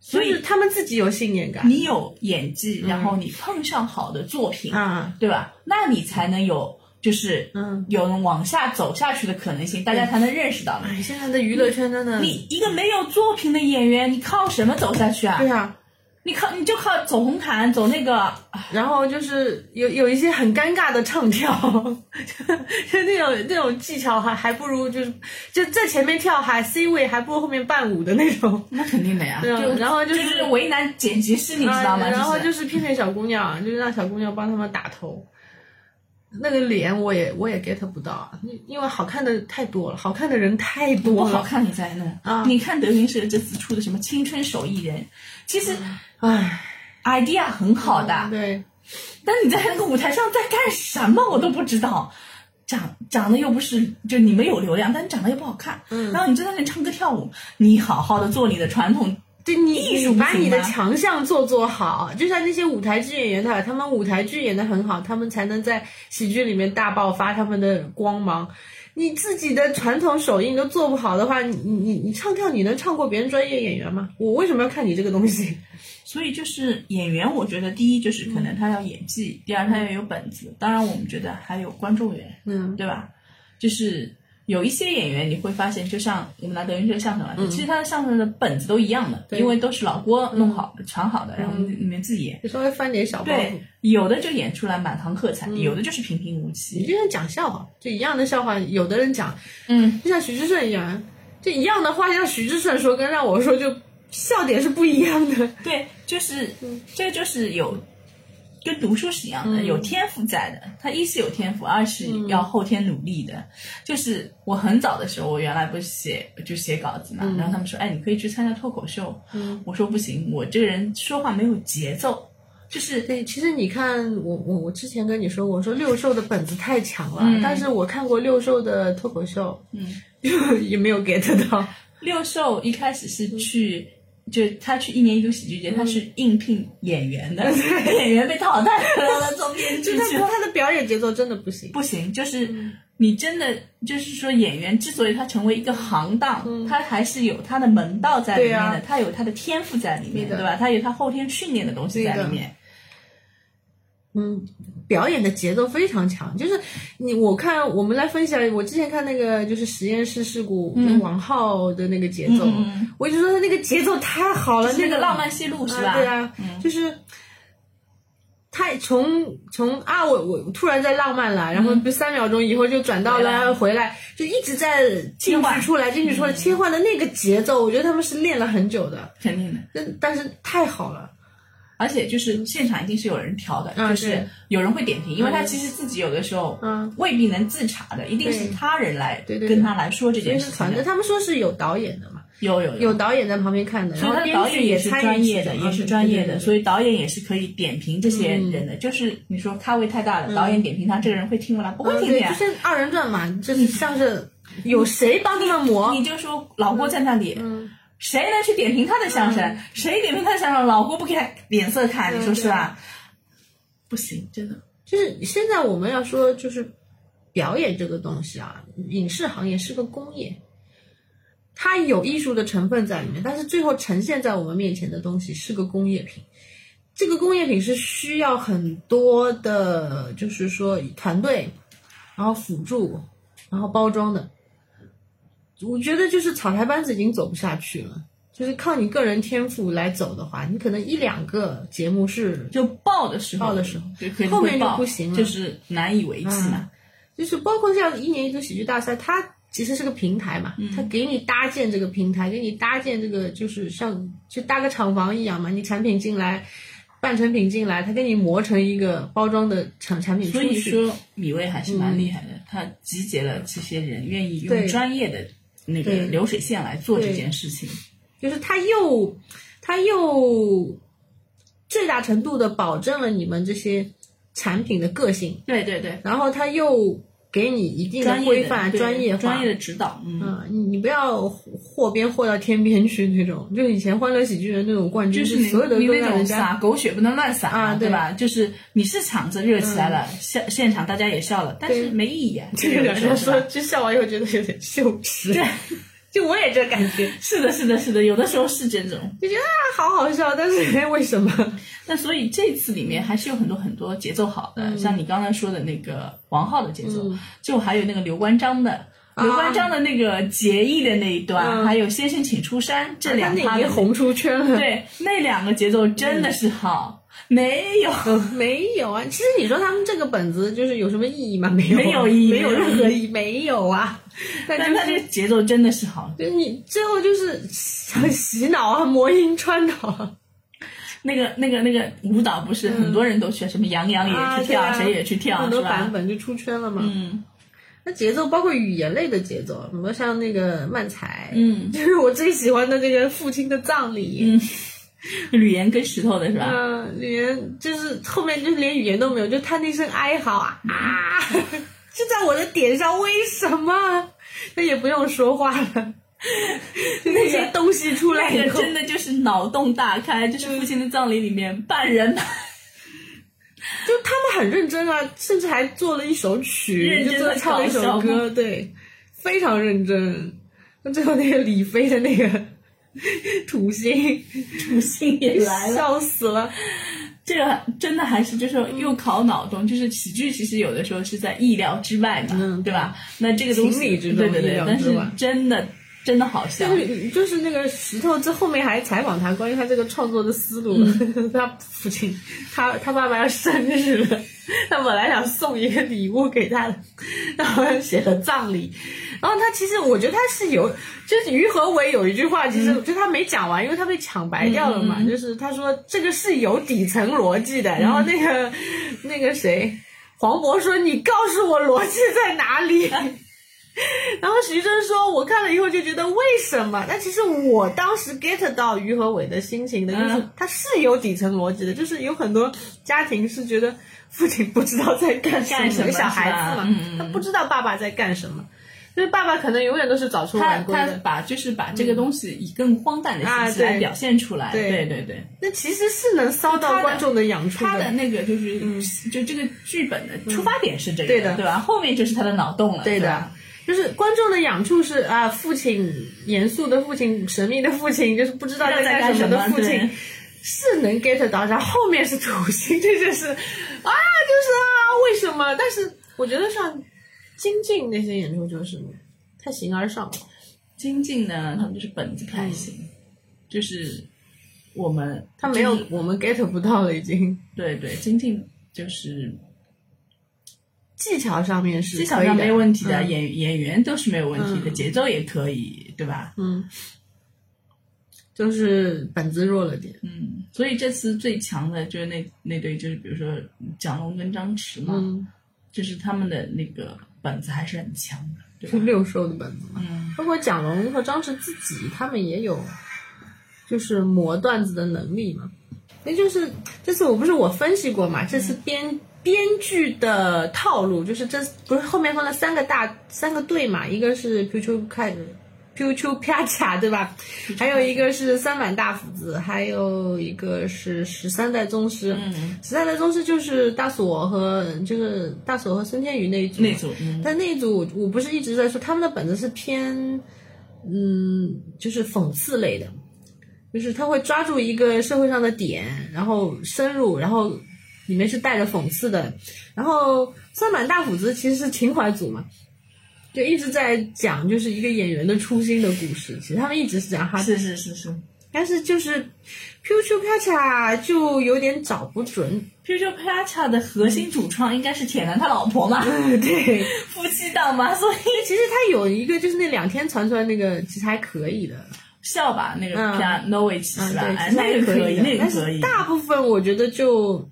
所以他们自己有信念感。你有演技，然后你碰上好的作品，啊，对吧？那你才能有就是嗯，有往下走下去的可能性，大家才能认识到你。哎，现在的娱乐圈真的，你一个没有作品的演员，你靠什么走下去啊对？啊，你靠你就靠走红毯，走那个，然后就是有有一些很尴尬的唱跳，就那种那种技巧还还不如就是就在前面跳还 C 位，还不如后面伴舞的那种。那肯定的呀。对啊就然后就就是是为难剪辑师，你知道吗？啊然后就就是是骗骗小姑娘，就是让小姑娘帮他们打头。那个脸我也我也 get 不到，因因为好看的太多了，好看的人太多了。不好看，你再弄。啊。你看德云社这次出的什么青春手艺人，其实唉，idea 很好的，对，但你在那个舞台上在干什么，我都不知道。长长得又不是，就你没有流量，但你长得又不好看。嗯，然后你就在那里唱歌跳舞，你好好的做你的传统，对你艺术你把你的强项做做好，就像那些舞台剧演员他他们舞台剧演得很好，他们才能在喜剧里面大爆发他们的光芒。你自己的传统手艺你都做不好的话，你你你你唱跳你能唱过别人专业演员吗？我为什么要看你这个东西？所以就是演员，我觉得第一就是可能他要演技，第二他要有本子，当然我们觉得还有观众缘，嗯对吧？就是有一些演员你会发现，就像我们拿德云社相声来说，其实他的相声的本子都一样的，因为都是老郭弄好的、传好的，然后你们自己演。就稍微翻点小包对袱。，有的就演出来满堂喝彩，有的就是平平无奇你奇。就像讲笑话，就一样的笑话，有的人讲，嗯，就像徐志胜一样，就一样的话，让徐志胜说跟让我说就笑点是不一样的。对，就是这就是有。跟读书是一样的，有天赋在的。他一是有天赋，二是要后天努力的。就是我很早的时候，我原来不是写就写稿子嘛，然后他们说，哎，你可以去参加脱口秀。我说不行，我这个人说话没有节奏，就是对，其实你看，我我我之前跟你说过，我说六兽的本子太强了，但是我看过六兽的脱口秀，嗯，也没有 get 到。六兽一开始是去。就他去一年一度喜剧节，他是应聘演员的，演员被淘汰了，做编剧。他的表演节奏真的不行。不行，就是你真的就是说，演员之所以他成为一个行当，他还是有他的门道在里面的，啊他有他的天赋在里面，对吧？他有他后天训练的东西在里面。嗯，表演的节奏非常强，就是你我看我们来分享，我之前看那个就是实验室事故，跟王浩的那个节奏，我就说他那个节奏太好了，那个浪漫戏路是吧？啊对啊，就是太从从啊，我我突然在浪漫了，然后不三秒钟以后就转到了回来，就一直在进去出来进去出来切换的那个节奏，我觉得他们是练了很久的，肯定的。但但是太好了。而且就是现场一定是有人调的，啊就是。有人会点评，因为他嗯。其实自己有的时候嗯。未必能自查的，一定是他人来跟他来说这件事情他们说是有导演的嘛，有有有。导演在旁边看的，所以导演也是专业的，也是专业的，所以导演也是可以点评这些人的。就是你说咖位太大了，导演点评他，这个人会听吗？不会听的呀就。是二人转嘛，就是像是有谁帮他们磨，你就说老郭在那里，嗯谁能去点评他的相声？谁点评他的相声，老郭不给他脸色看，嗯你说是吧？不行，真的。就是现在我们要说，就是表演这个东西啊，影视行业是个工业，它有艺术的成分在里面，但是最后呈现在我们面前的东西是个工业品。这个工业品是需要很多的，就是说团队，然后辅助，然后包装的。我觉得就是草台班子已经走不下去了，就是靠你个人天赋来走的话，你可能一两个节目是就爆的时候，爆的时候就可以后面就不行了就是难以为继嘛。就是包括像一年一度喜剧大赛，它其实是个平台嘛，它给你搭建这个平台，给你搭建这个就是像就搭个厂房一样嘛，你产品进来，半成品进来，它给你磨成一个包装的产产品出所以去。说，米未还是蛮厉害的，他集结了这些人，愿意用专业的那个流水线来做这件事情。就是他又他又最大程度的保证了你们这些产品的个性，对对对，然后他又给你一定的规范、专业化、专业的指导，嗯。嗯，你你不要祸边祸到天边去那种，就以前欢乐喜剧人那种冠军，就是所有的你那种都让人撒狗血不能乱撒啊对对吧？就是你是场子热起来了，现现场大家也笑了，但是没意义啊。这个有的两人说，就笑完以后觉得有点羞耻。对，就我也这感觉，是的，是的，是的，有的时候是这种。就觉得啊好好笑，但是 为什么？那所以这次里面还是有很多很多节奏好的，像你刚才说的那个王浩的节奏，就还有那个刘关张的。刘关张的那个结义的那一段，嗯还有先生请出山这两他红出圈了。对那两个节奏真的是好，没有嗯，没有啊。其实你说他们这个本子就是有什么意义吗？没有啊，没有意义没有任何意义，没有啊。但但他这就是个节奏真的是好。就是你最后就是想洗脑啊，魔音穿脑啊。那个、那个、那个舞蹈不是很多人都学，什么杨洋也去跳，啊啊谁也去跳，很多版本就出圈了嘛。嗯那节奏包括语言类的节奏，什么像那个漫才，嗯，就是我最喜欢的这个父亲的葬礼。嗯，吕岩跟石头的是吧？嗯，语言就是后面就是连语言都没有，就他那声哀嚎啊啊，就在我的点上，为什么？那也不用说话了，那些东西出来以后，那个真的就是脑洞大开，就是父亲的葬礼里面半人 就他们很认真啊，甚至还做了一首曲，认真地就做唱了一首歌，对，非常认真。那最后那个李飞的那个 土星，土星也来了，笑死了。这个真的还是就是又考脑洞，就是喜剧其实有的时候是在意料之外嘛，嗯对吧？那这个东西对对，对但是真的真的好笑就，是就是那个石头，这后面还采访他关于他这个创作的思路。嗯 他父亲，他他爸爸要生日了，他本来想送一个礼物给他的，然后写了葬礼。然后他其实我觉得他是有，就是于和伟有一句话，其实嗯就他没讲完，因为他被抢白掉了嘛。就是他说这个是有底层逻辑的。然后那个那个谁，黄渤说你告诉我逻辑在哪里？然后徐峥说：“我看了以后就觉得为什么？但其实我当时 get 到于和伟的心情的，就是嗯他是有底层逻辑的，就是有很多家庭是觉得父亲不知道在干干什么小孩子嘛，他不知道爸爸在干什么，就是爸爸可能永远都是早出他他晚归的。把就是把这个东西以更荒诞的啊形式来表现出来，对对对对。那其实是能骚到观众的痒处他的那个就是，就这个剧本的出发点是这个，对的对吧？后面就是他的脑洞了，对的吧？，就是观众的痒处是啊，父亲严肃的父亲，神秘的父亲，就是不知道在干干什么的父亲，是能 get 到，然后后面是土星，这就是啊，就是啊，为什么？但是我觉得像金靖那些演出就是太形而上了，精进呢，他们就是本子开型，就是我们他没有我们 get 不到了，已经。对对精进就是技巧上面是技巧上没问题的，嗯演演员都是没有问题的，嗯。节奏也可以，对吧？嗯，就是本子弱了点。嗯，所以这次最强的就是那那对，就是比如说蒋龙跟张弛嘛，嗯，就是他们的那个本子还是很强的，对六兽的本子嘛。嗯包括蒋龙和张弛自己，他们也有就是磨段子的能力嘛。那就是这次我不是我分析过嘛，这次编。编剧的套路就是这不是后面分了三个大三个队嘛，一个是 p u h u 啪嚓对吧？还有一个是三板大斧子，还有一个是十三代宗师。嗯，十三代宗师就是大锁和就是大锁和孙天宇那一组。那组，嗯但那一组我不是一直在说他们的本子是偏，嗯，就是讽刺类的，就是他会抓住一个社会上的点，然后深入，然后里面是带着讽刺的。然后三板大斧子其实是情怀组嘛，就一直在讲就是一个演员的初心的故事。其实他们一直是讲他，是是是是。但是就是啪嚓就有点找不准。啪嚓的核心主创应该是铁男他老婆嘛，对，夫妻档嘛，所以其实他有一个就是那两天传出来那个其实还可以的。笑吧那个嗯 piano 其嗯，实吧，那个可以，的，但那个可以。是大部分我觉得就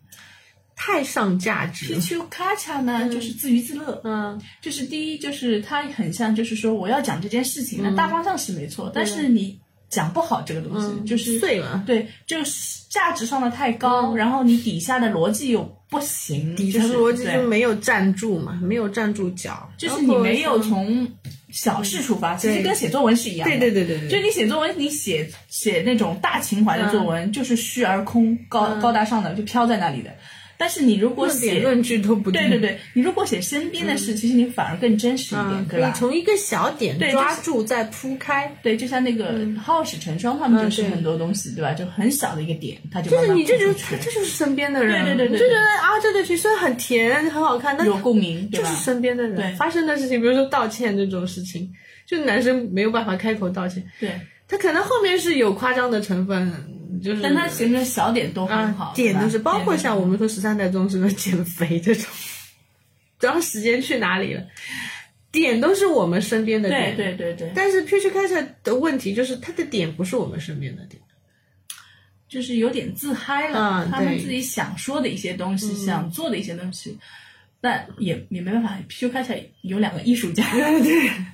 太上价值。Q。Q 咔嚓呢，就是自娱自乐，嗯，就是第一就是它很像，就是说我要讲这件事情，那大方向是没错，但是你讲不好这个东西，就是碎了，对，就是价值上的太高，然后你底下的逻辑又不行，底就是层逻辑就没有站住嘛，没有站住脚，就是你没有从小事出发，其实跟写作文是一样的。对对对对对，就你写作文，你写写那种大情怀的作文，就是虚而空、高高大上的，就飘在那里的。但是你如果论论据都不对对对对，你如果写身边的事，其实你反而更真实一点，对吧？以从一个小点对抓住再铺开。对，就像那个好使成双，他们就是很多东西，对吧？就很小的一个点，他就就是你这就这就是身边的人，对对对就觉得啊，这对剧虽然很甜很好看，但有共鸣，就是身边的人对。发生的事情，比如说道歉这种事情，就男生没有办法开口道歉，对，他可能后面是有夸张的成分，就是但它形成小点都很好啊，，点都是包括像我们说十三代宗师的减肥这种，主要时间去哪里了，点都是我们身边的对点，对对对，但是 Future c a t 的问题就是他的点不是我们身边的点，就是有点自嗨了，他们自己想说的一些东西，想做的一些东西，但也也没办法。Q 开起来有两个艺术家，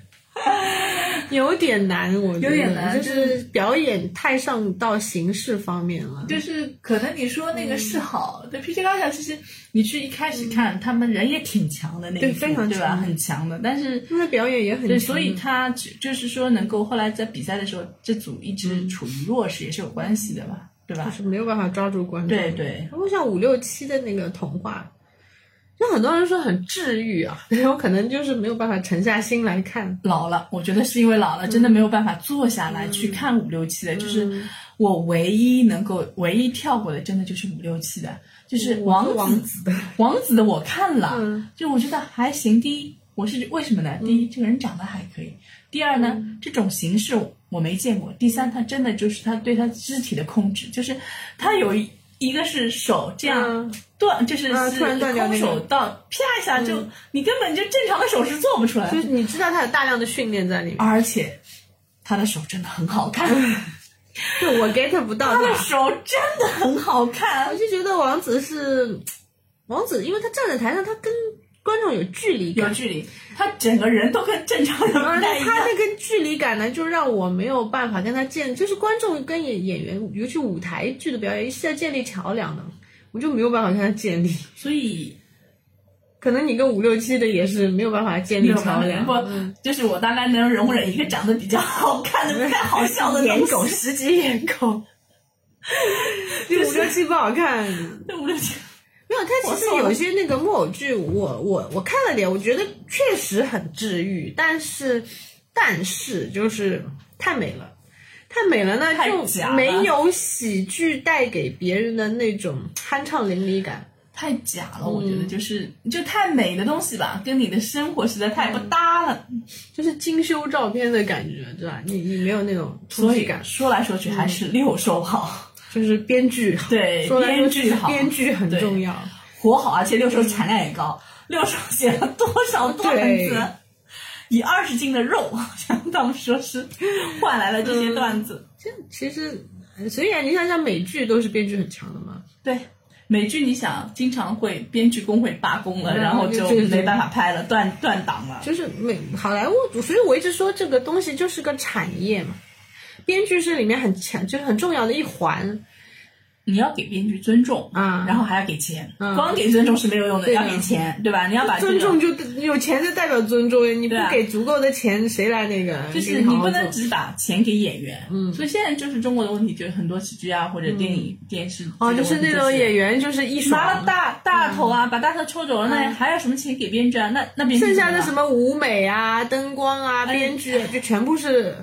有点难，我觉得有点难就是表演太上到形式方面了，就是可能你说那个是好，对 P J 高校，其实你去一开始看，他们人也挺强的那一对非常对吧？强很强的，但是。他们的表演也很，强所以他就就是说，能够后来在比赛的时候，这组一直处于弱势，也是有关系的吧，对吧？就是没有办法抓住观众。对对，包括像五六七的那个童话，就很多人说很治愈啊，但 是我可能就是没有办法沉下心来看。老了，我觉得是因为老了，真的没有办法坐下来去看五六七的。就是我唯一能够唯一跳过的，真的就是五六七的，就是王子王子的，王子的我看了，嗯就我觉得还行。第一，我是为什么呢？第一，这个人长得还可以；第二呢，这种形式我没见过；第三，他真的就是他对他肢体的控制，就是他有一一个是手这样嗯断，就是突然断掉那空手到啪一下就，你根本就正常的手是做不出来的就。是你知道他有大量的训练在里面，而且他的手真的很好看，就我 get 不到他的。手真的很好看我。就觉得王子是王子，因为他站在台上，他跟观众有距离感。有距离，他整个人都跟正常人不太一样。他那个距离感呢，就让我没有办法跟他建，就是观众跟演演员，尤其舞台剧的表演是要建立桥梁的，我就没有办法跟他建立。所以可能你跟五六七的也是没有办法建立桥梁。不，就是我大概能容忍一个长得比较好看的、不太好笑的颜狗，十级颜狗，就五六七不好看。对五六七，没有，它其实有些那个木偶剧，我我我看了点，我觉得确实很治愈，但是但是就是太美了，太美了呢，就假没有喜剧带给别人的那种酣畅淋漓感。太假了。我觉得就是就太美的东西吧，跟你的生活实在太不搭了。就是精修照片的感觉，对吧？你你没有那种冲所以感，说来说去还是六兽好，就是编剧好，对编剧好编剧很重要。活好，而且六兽产量也高。六兽写了多少段子？以二十斤的肉，像他们说是换来了这些段子。这其实，所以啊，你想想美剧都是编剧很强的嘛。对，美剧你想经常会编剧工会罢工了，嗯然后就没办法拍了，断断档了。就是美好莱坞，所以我一直说这个东西就是个产业嘛。编剧是里面很强，就是很重要的一环。你要给编剧尊重啊。然后还要给钱，嗯光给尊重是没有用的，要给钱，对吧？你要把尊重就有钱就代表尊重，你不给足够的钱，谁来那个？就是你不能只把钱给演员，嗯。所以现在就是中国的问题，就是很多喜剧啊或者电影、电视哦，就是那种演员员就是一爽。拿了大大头啊，把大头抽走了，那还有什么钱给编剧啊？那那剩下的什么舞美啊、灯光啊、哎编剧啊，就全部是，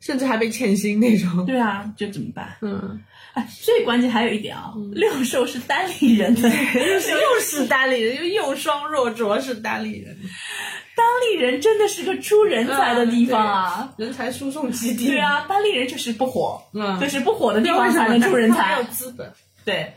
甚至还被欠薪那种。对啊，就怎么办？嗯，哎，最关键还有一点啊，六兽是单立人的，又是单立人，又又双弱卓是单立人，单立人真的是个出人才的地方啊！人才输送基地。对，啊，单立人就是不火，嗯就是不火的地方才能出人才没有，资本。对，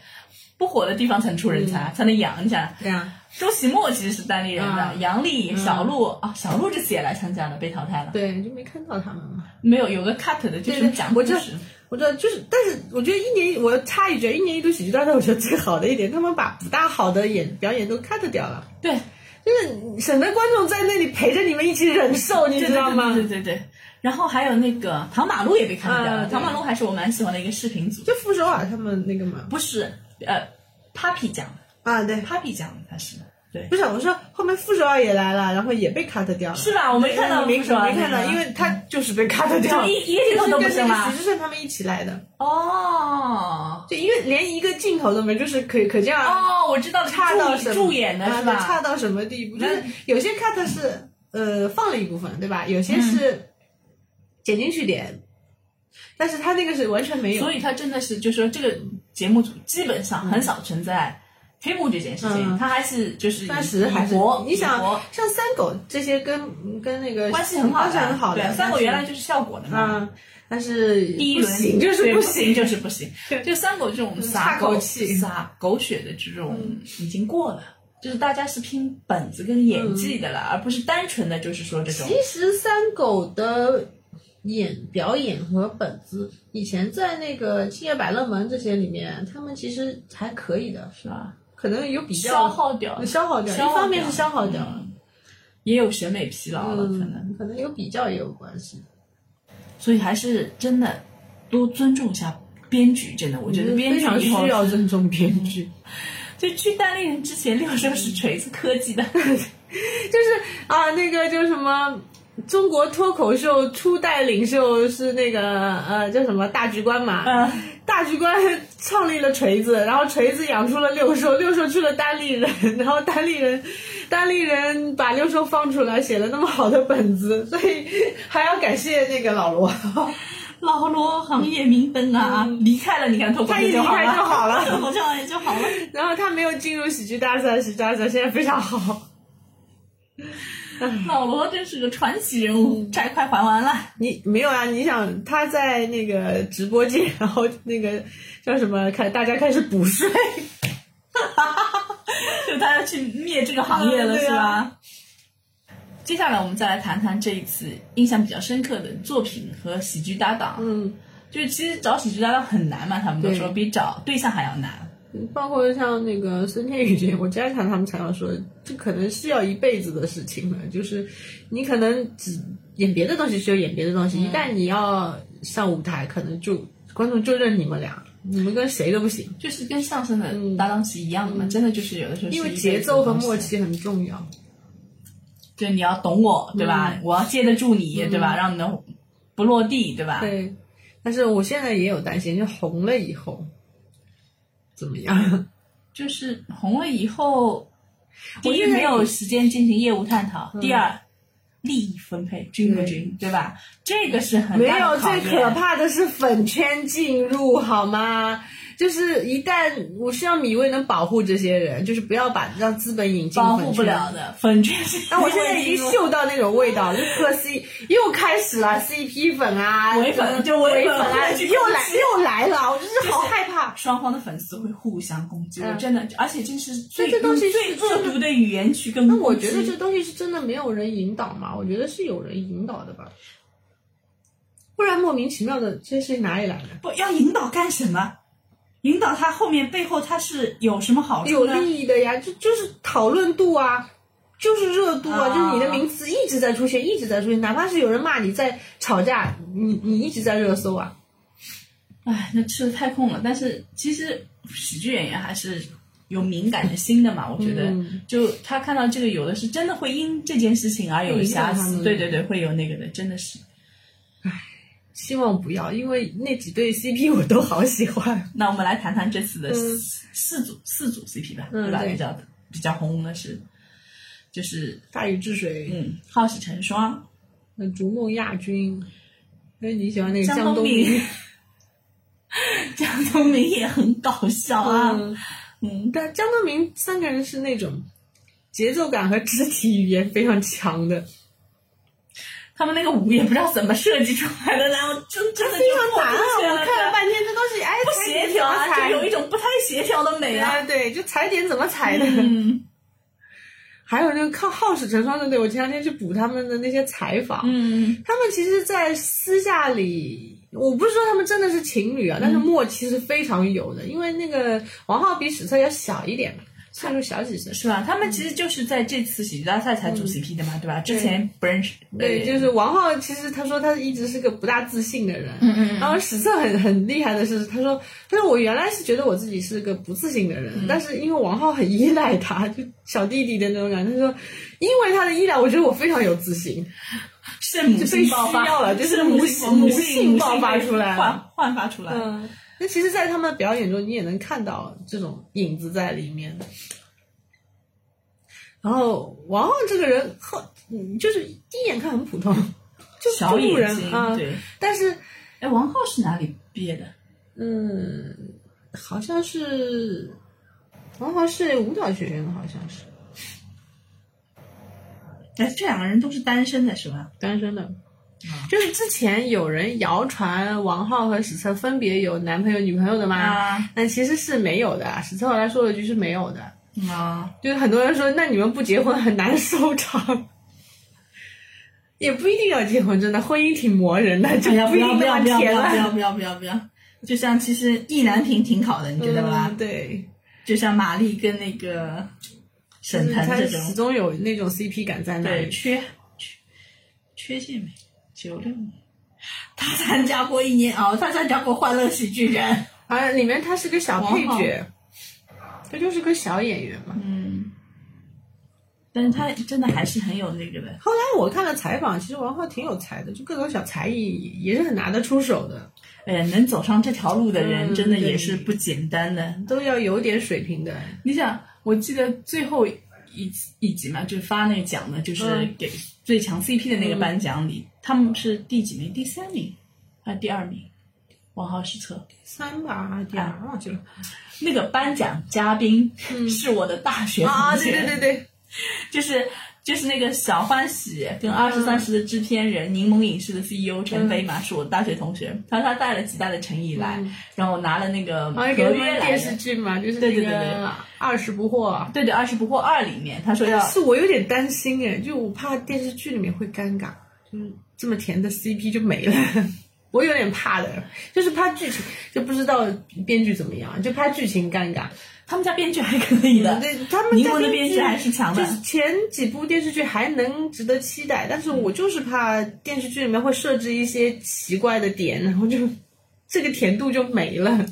不火的地方才能出人才，才能养。你想，对啊，周奇墨其实是单立人的，嗯杨笠、小鹿啊，小鹿这次也来参加了，被淘汰了。对，就没看到他们嘛。没有有个 cut 的，就是讲故我知道事。我知道，就是，但是我觉得一年，我插一句，一年一度喜剧大赛，我觉得最好的一点，他们把不大好的演表演都 cut 掉了，对，就是省得观众在那里陪着你们一起忍受，你知道吗？对对对对。然后还有那个唐马路也被 cut 掉了，啊唐马路还是我蛮喜欢的一个视频组，就傅首尔他们那个嘛。不是呃 Papi 讲的啊，对，，Papi 讲的他是对。不是我说后面傅首尔也来了，然后也被 cut 掉了。是吧？我没看到，没不是吧没看到，因为他就是被 cut 掉了，就一一个镜头都不行徐志胜他们一起来的，哦就因为连一个镜头都没，就是可可见哦，我知道了，差到什么助演的啊是吧？差到什么地步？就是有些 cut 是呃放了一部分，对吧？有些是剪进去点，但是他那个是完全没有。所以他真的是，就说这个节目组基本上很少存在黑幕这件事情，嗯。他还是就是以当时还是你想像三狗这些跟跟那个关系很好的，关系很好的，对，三狗原来就是效果的嘛。啊，但是第一轮不行就是不行，就是不行。就三狗这种撒狗气。撒狗血的这种已经过了，就是大家是拼本子跟演技的了，而不是单纯的就是说这种其实三狗的演表演和本子，以前在那个《青叶百乐门》这些里面，他们其实还可以的，是吧？可能有比较消耗掉，消耗掉，一方面是消耗掉了，嗯也有审美疲劳了，可能。嗯，可能有比较也有关系。所以还是真的多尊重一下编剧，真的，我觉得编非常剧需要尊重编剧。就去单立人之前，六兽是锤子科技的，就是啊，那个就什么？中国脱口秀初代领袖是那个呃叫什么大局观嘛？嗯，大局观创立了锤子，然后锤子养出了六兽，六兽去了单立人，然后单立人，单立人把六兽放出来，写了那么好的本子，所以还要感谢那个老罗。老罗行业明灯啊，离开了，你看脱口他一离秀就好了，开就好了脱口秀也就好了。然后他没有进入喜剧大赛，喜剧大赛现在非常好。老罗真是个传奇人物，债快还完了。你没有啊？你想他在那个直播间，然后那个叫什么？开大家开始补税，就他要去灭这个行业了，是吧？接下来我们再来谈谈这一次印象比较深刻的作品和喜剧搭档。嗯，就是其实找喜剧搭档很难嘛，他们都说比找对象还要难。包括像那个孙天宇这些，我家看他们采访说，这可能是要一辈子的事情了。就是你可能只演别的东西，就演别的东西，一旦你要上舞台，可能就观众就认你们俩，你们跟谁都不行，就是跟相声的搭档是一样的嘛，真的就是有的时候是因为节奏和默，契很重要。就你要懂我，对吧？我要接得住你，对吧？让你能不落地，对吧？对，但是我现在也有担心，就红了以后怎么样？就是红了以后，第一没有时间进行业务探讨，第二利益分配均不均，对吧？这个是很没有，最可怕的是粉圈进入，好吗？就是一旦我希望米未能保护这些人，就是不要把让资本引进保护不了。的粉圈是。但我现在已经嗅到那种味道，就磕 C 又开始了 CP 粉啊，唯粉就唯粉唯啊，又来又来了，我真是好害怕。双方的粉丝会互相攻击，嗯我真的，而且这是最这东西是最恶毒的语言去跟那。我觉得这东西是真的没有人引导嘛？我觉得是有人引导的吧，不然莫名其妙的这些哪里来的？不要引导干什么？引导他后面背后他是有什么好处有？利益的呀，就就是讨论度啊，就是热度啊，啊就是你的名词一直在出现，一直在出现，哪怕是有人骂你在吵架，你你一直在热搜啊。哎，那吃的太空了。但是其实喜剧演员还是有敏感的心的嘛，我觉得，嗯就他看到这个，有的是真的会因这件事情而有瑕疵，对对对，会有那个的，真的是。希望不要，因为那几对 CP 我都好喜欢。那我们来谈谈这次的嗯。四四组四组 CP 吧，嗯对吧？对。比较比较红的是，就是大禹治水，嗯，好喜成双，那逐梦亚军，那你喜欢那个江江东东明。明？江东明也很搞笑啊，嗯，嗯，但江东明三个人是那种节奏感和肢体语言非常强的，他们那个舞也不知道怎么设计出来的，然后真真的就非常难啊！破我看了半天，这东西哎不协调啊，就有一种种不太协调的美啊。啊，对，就踩点怎么踩的。嗯还有那个靠好事成双的队，我前两天去补他们的那些采访，嗯，他们其实，在私下里，我不是说他们真的是情侣啊，但是默契是非常有的，因为那个王浩比史策要小一点嘛，岁数小几岁。是吧？他们其实就是在这次喜剧大赛才组 CP 的嘛，对吧？之前不认识。对，就是王浩，其实他说他一直是个不大自信的人，嗯嗯然后史策很很厉害的是，他说，他说我原来是觉得我自己是个不自信的嗯人，但是因为王浩很依赖他，就小弟弟的那种感觉，他说，因为他的依赖，我觉得我非常有自信，圣母就被性爆发需要了就是母母性爆发出来焕焕发出来。嗯，那其实，在他们的表演中，你也能看到这种影子在里面。然后王浩这个人，后嗯，就是第一眼看很普通，就小中路，人啊，对。但是哎，王浩是哪里毕业的？嗯，好像是王浩是舞蹈学院的，好像是哎，这两个人都是单身的是吧？单身的。就是之前有人谣传王浩和史策分别有男朋友女朋友的吗，啊但其实是没有的。史策后来说了句是没有的。啊，就是很多人说，那你们不结婚很难收场，也不一定要结婚，真的，婚姻挺磨人的，就不一定要不要不要不。要不要不要不要不要！就像其实意难平挺好的，你觉得吧嗯？对，就像玛丽跟那个沈腾这种，始终有那种 CP 感在那对，里。缺缺缺陷美，九六年，他参加过一年哦，他参加过《欢乐喜剧人》。啊，里面他是个小配角，他就是个小演员嘛。嗯，但是他真的还是很有那个的。后来我看了采访，其实王浩挺有才的，就各种小才艺也是很拿得出手的，哎呀，能走上这条路的人，嗯真的也是不简单的。都要有点水平的。你想，我记得最后一一集嘛，就发那个奖的，就是嗯给最强 CP 的那个颁奖礼，他们是第几名？第三名还是第二名？王浩史策。三吧，第二忘记了。那个颁奖嘉宾是我的大学同学，啊，对对对对，就是就是那个小欢喜跟二十三十的制片人、柠檬影视的 CEO 陈飞嘛，是我大学同学。他说他带了极大的诚意来，然后拿了那个合约电视。剧嘛，就是对对那对对个二十不惑。对对，《二十不惑二》里面他说要是我有点担心哎，就我怕电视剧里面会尴尬，就是这么甜的 CP 就没了，我有点怕的，就是怕剧情就不知道编剧怎么样，就怕剧情尴尬。他们家编剧还可以的，对，他们家的编剧还是强的就是前几部电视剧还能值得期待，但是我就是怕电视剧里面会设置一些奇怪的点，然后就这个甜度就没了。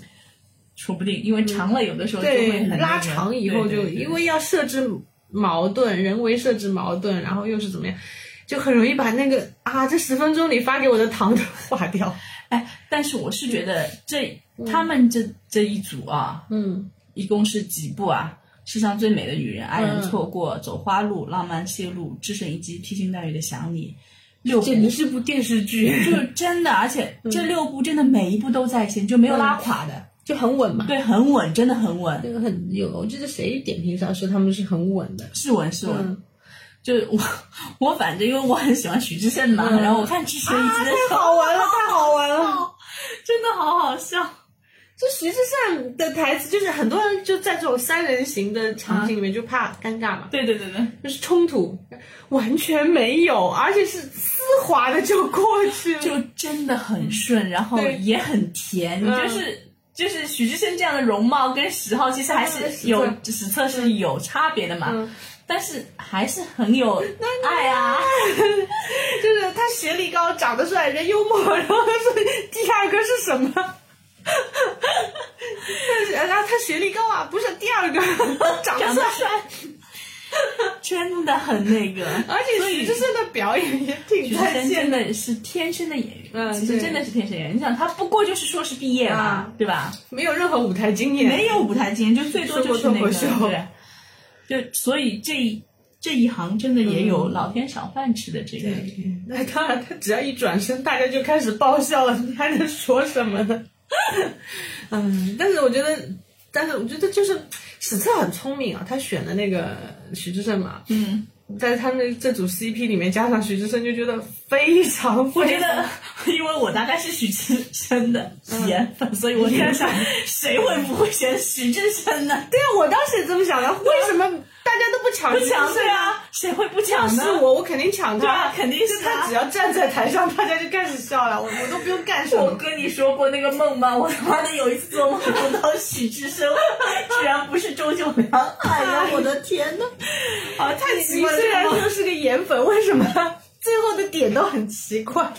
说不定因为长了，有的时候就会拉长以后就因为要设置矛盾，人为设置矛盾，然后又是怎么样，就很容易把那个啊，这十分钟里发给我的糖都化掉。哎，但是我是觉得这他们这这一组啊，嗯，一共是几部啊？世上最美的女人、爱人错过、走花路、浪漫泄露、只身一击、披星戴月的想你，六部简直是部电视剧。就是真的，而且这六部真的每一部都在线，就没有拉垮的。就很稳嘛。对，很稳，真的很稳，这个很有，我记得谁点评上说他们是很稳的。是稳是稳。嗯就是我，我反正因为我很喜欢徐志胜嘛，嗯然后我看《智胜一集》的时太候，好玩了，太好玩了！真的好好笑。就徐志胜的台词，就是很多人就在这种三人行的场景里面就怕尴尬嘛，对对对对，就是冲突完全没有，而且是丝滑的就过去了。就真的很顺，然后也很甜，嗯就是。就是许志胜这样的容貌跟十号其实还是有测实测是有差别的嘛，嗯但是还是很有爱啊。就是他学历高，长得帅，人幽默，然后他说第二个是什么？然后他学历高啊，不是第二个，长得帅。帅，真的很那个，而且徐志胜的表演也挺许志在胜真线的，的是天生的演员，嗯对其实真的是天生演员。你想，他不过就是硕士毕业嘛，啊对吧？没有任何舞台经验，没有舞台经验，就最多就是那个，对，就所以这一这一行真的也有老天赏饭吃的这个。对，那当然，他只要一转身，大家就开始爆笑了，你还能说什么呢？嗯，但是我觉得，但是我觉得就是史策很聪明啊，他选的那个徐志胜嘛，嗯，在他们这组 CP 里面加上徐志胜，就觉得非常，我觉得，因为我大概是徐志胜的颜粉，所以我 在想，谁会不会选徐志胜呢？对啊，我当时也这么想的，为什么大家都不抢不抢对？啊，谁会不抢呢？是我，我肯定抢他啊，肯定是他只要站在台上，大家就开始笑了，我我都不用干什么。我跟你说过那个梦吗？我他妈的有一次做梦梦到许志生，居然不是周九良。哎呀，我的天呐！啊，太奇你怪了！虽然说是个颜粉，为什么最后的点都很奇怪？